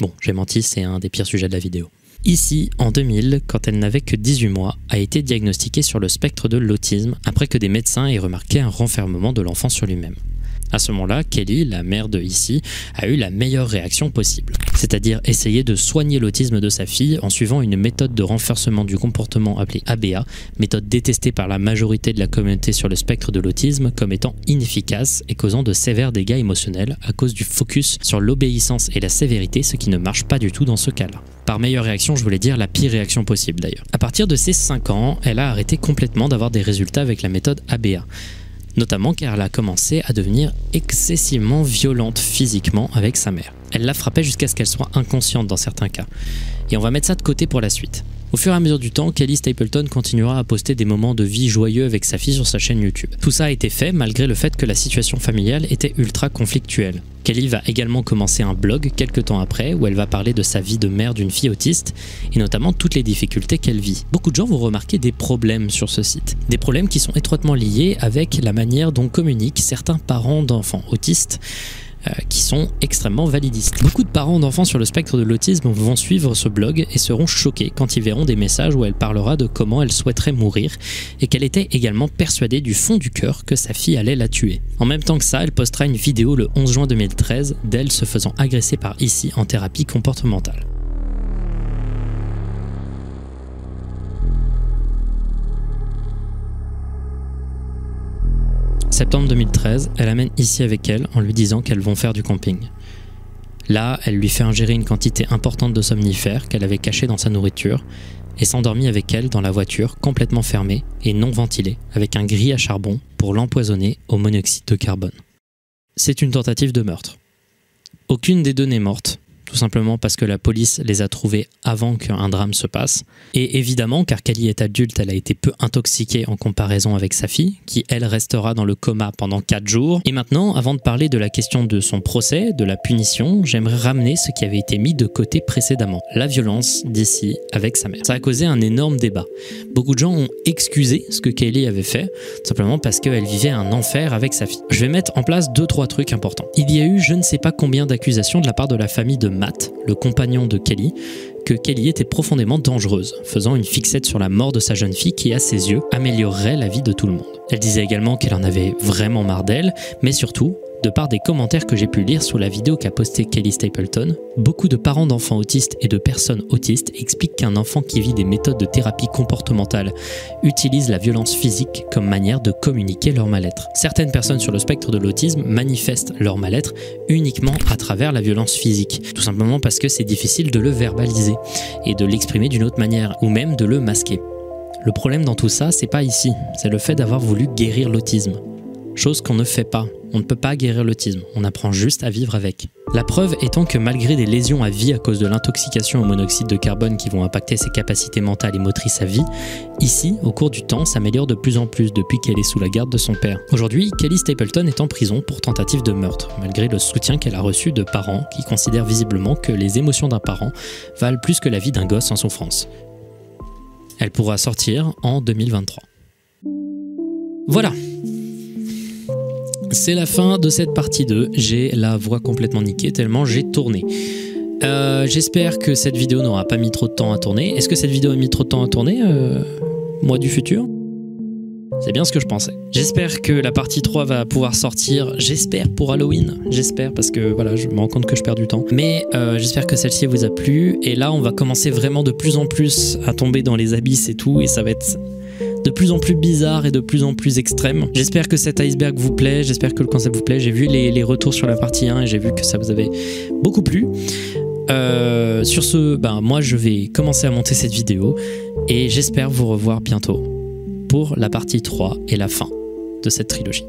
Bon, j'ai menti, c'est un des pires sujets de la vidéo. Ici, en 2000, quand elle n'avait que 18 mois, a été diagnostiquée sur le spectre de l'autisme après que des médecins aient remarqué un renfermement de l'enfant sur lui-même. À ce moment-là, Kelly, la mère de ici, a eu la meilleure réaction possible, c'est-à-dire essayer de soigner l'autisme de sa fille en suivant une méthode de renforcement du comportement appelée ABA, méthode détestée par la majorité de la communauté sur le spectre de l'autisme comme étant inefficace et causant de sévères dégâts émotionnels à cause du focus sur l'obéissance et la sévérité, ce qui ne marche pas du tout dans ce cas-là. Par meilleure réaction, je voulais dire la pire réaction possible d'ailleurs. À partir de ses 5 ans, elle a arrêté complètement d'avoir des résultats avec la méthode ABA notamment car elle a commencé à devenir excessivement violente physiquement avec sa mère. Elle la frappait jusqu'à ce qu'elle soit inconsciente dans certains cas. Et on va mettre ça de côté pour la suite. Au fur et à mesure du temps, Kelly Stapleton continuera à poster des moments de vie joyeux avec sa fille sur sa chaîne YouTube. Tout ça a été fait malgré le fait que la situation familiale était ultra conflictuelle. Kelly va également commencer un blog quelques temps après où elle va parler de sa vie de mère d'une fille autiste et notamment toutes les difficultés qu'elle vit. Beaucoup de gens vont remarquer des problèmes sur ce site. Des problèmes qui sont étroitement liés avec la manière dont communiquent certains parents d'enfants autistes qui sont extrêmement validistes. Beaucoup de parents d'enfants sur le spectre de l'autisme vont suivre ce blog et seront choqués quand ils verront des messages où elle parlera de comment elle souhaiterait mourir et qu'elle était également persuadée du fond du cœur que sa fille allait la tuer. En même temps que ça, elle postera une vidéo le 11 juin 2013 d'elle se faisant agresser par ici en thérapie comportementale. Septembre 2013, elle amène ici avec elle en lui disant qu'elles vont faire du camping. Là, elle lui fait ingérer une quantité importante de somnifères qu'elle avait cachés dans sa nourriture et s'endormit avec elle dans la voiture complètement fermée et non ventilée avec un gris à charbon pour l'empoisonner au monoxyde de carbone. C'est une tentative de meurtre. Aucune des deux n'est morte, tout simplement parce que la police les a trouvés avant qu'un drame se passe. Et évidemment, car Kelly est adulte, elle a été peu intoxiquée en comparaison avec sa fille, qui elle restera dans le coma pendant 4 jours. Et maintenant, avant de parler de la question de son procès, de la punition, j'aimerais ramener ce qui avait été mis de côté précédemment, la violence d'ici avec sa mère. Ça a causé un énorme débat. Beaucoup de gens ont excusé ce que Kelly avait fait, simplement parce qu'elle vivait un enfer avec sa fille. Je vais mettre en place deux trois trucs importants. Il y a eu je ne sais pas combien d'accusations de la part de la famille de Matt, le compagnon de Kelly, que Kelly était profondément dangereuse, faisant une fixette sur la mort de sa jeune fille qui, à ses yeux, améliorerait la vie de tout le monde. Elle disait également qu'elle en avait vraiment marre d'elle, mais surtout de par des commentaires que j'ai pu lire sous la vidéo qu'a postée Kelly Stapleton, beaucoup de parents d'enfants autistes et de personnes autistes expliquent qu'un enfant qui vit des méthodes de thérapie comportementale utilise la violence physique comme manière de communiquer leur mal-être. Certaines personnes sur le spectre de l'autisme manifestent leur mal-être uniquement à travers la violence physique, tout simplement parce que c'est difficile de le verbaliser et de l'exprimer d'une autre manière, ou même de le masquer. Le problème dans tout ça, c'est pas ici, c'est le fait d'avoir voulu guérir l'autisme. Chose qu'on ne fait pas. On ne peut pas guérir l'autisme, on apprend juste à vivre avec. La preuve étant que malgré des lésions à vie à cause de l'intoxication au monoxyde de carbone qui vont impacter ses capacités mentales et motrices à vie, ici, au cours du temps, s'améliore de plus en plus depuis qu'elle est sous la garde de son père. Aujourd'hui, Kelly Stapleton est en prison pour tentative de meurtre, malgré le soutien qu'elle a reçu de parents qui considèrent visiblement que les émotions d'un parent valent plus que la vie d'un gosse en souffrance. Elle pourra sortir en 2023. Voilà, c'est la fin de cette partie 2. J'ai la voix complètement niquée tellement j'ai tourné. Euh, J'espère que cette vidéo n'aura pas mis trop de temps à tourner. Est-ce que cette vidéo a mis trop de temps à tourner euh, Moi du futur? C'est bien ce que je pensais. J'espère que la partie 3 va pouvoir sortir, j'espère pour Halloween, j'espère parce que voilà, je me rends compte que je perds du temps. Mais euh, j'espère que celle-ci vous a plu et là on va commencer vraiment de plus en plus à tomber dans les abysses et tout et ça va être de plus en plus bizarre et de plus en plus extrême. J'espère que cet iceberg vous plaît, j'espère que le concept vous plaît. J'ai vu les, retours sur la partie 1 et j'ai vu que ça vous avait beaucoup plu. Euh, sur ce, ben, moi je vais commencer à monter cette vidéo et j'espère vous revoir bientôt pour la partie 3 et la fin de cette trilogie.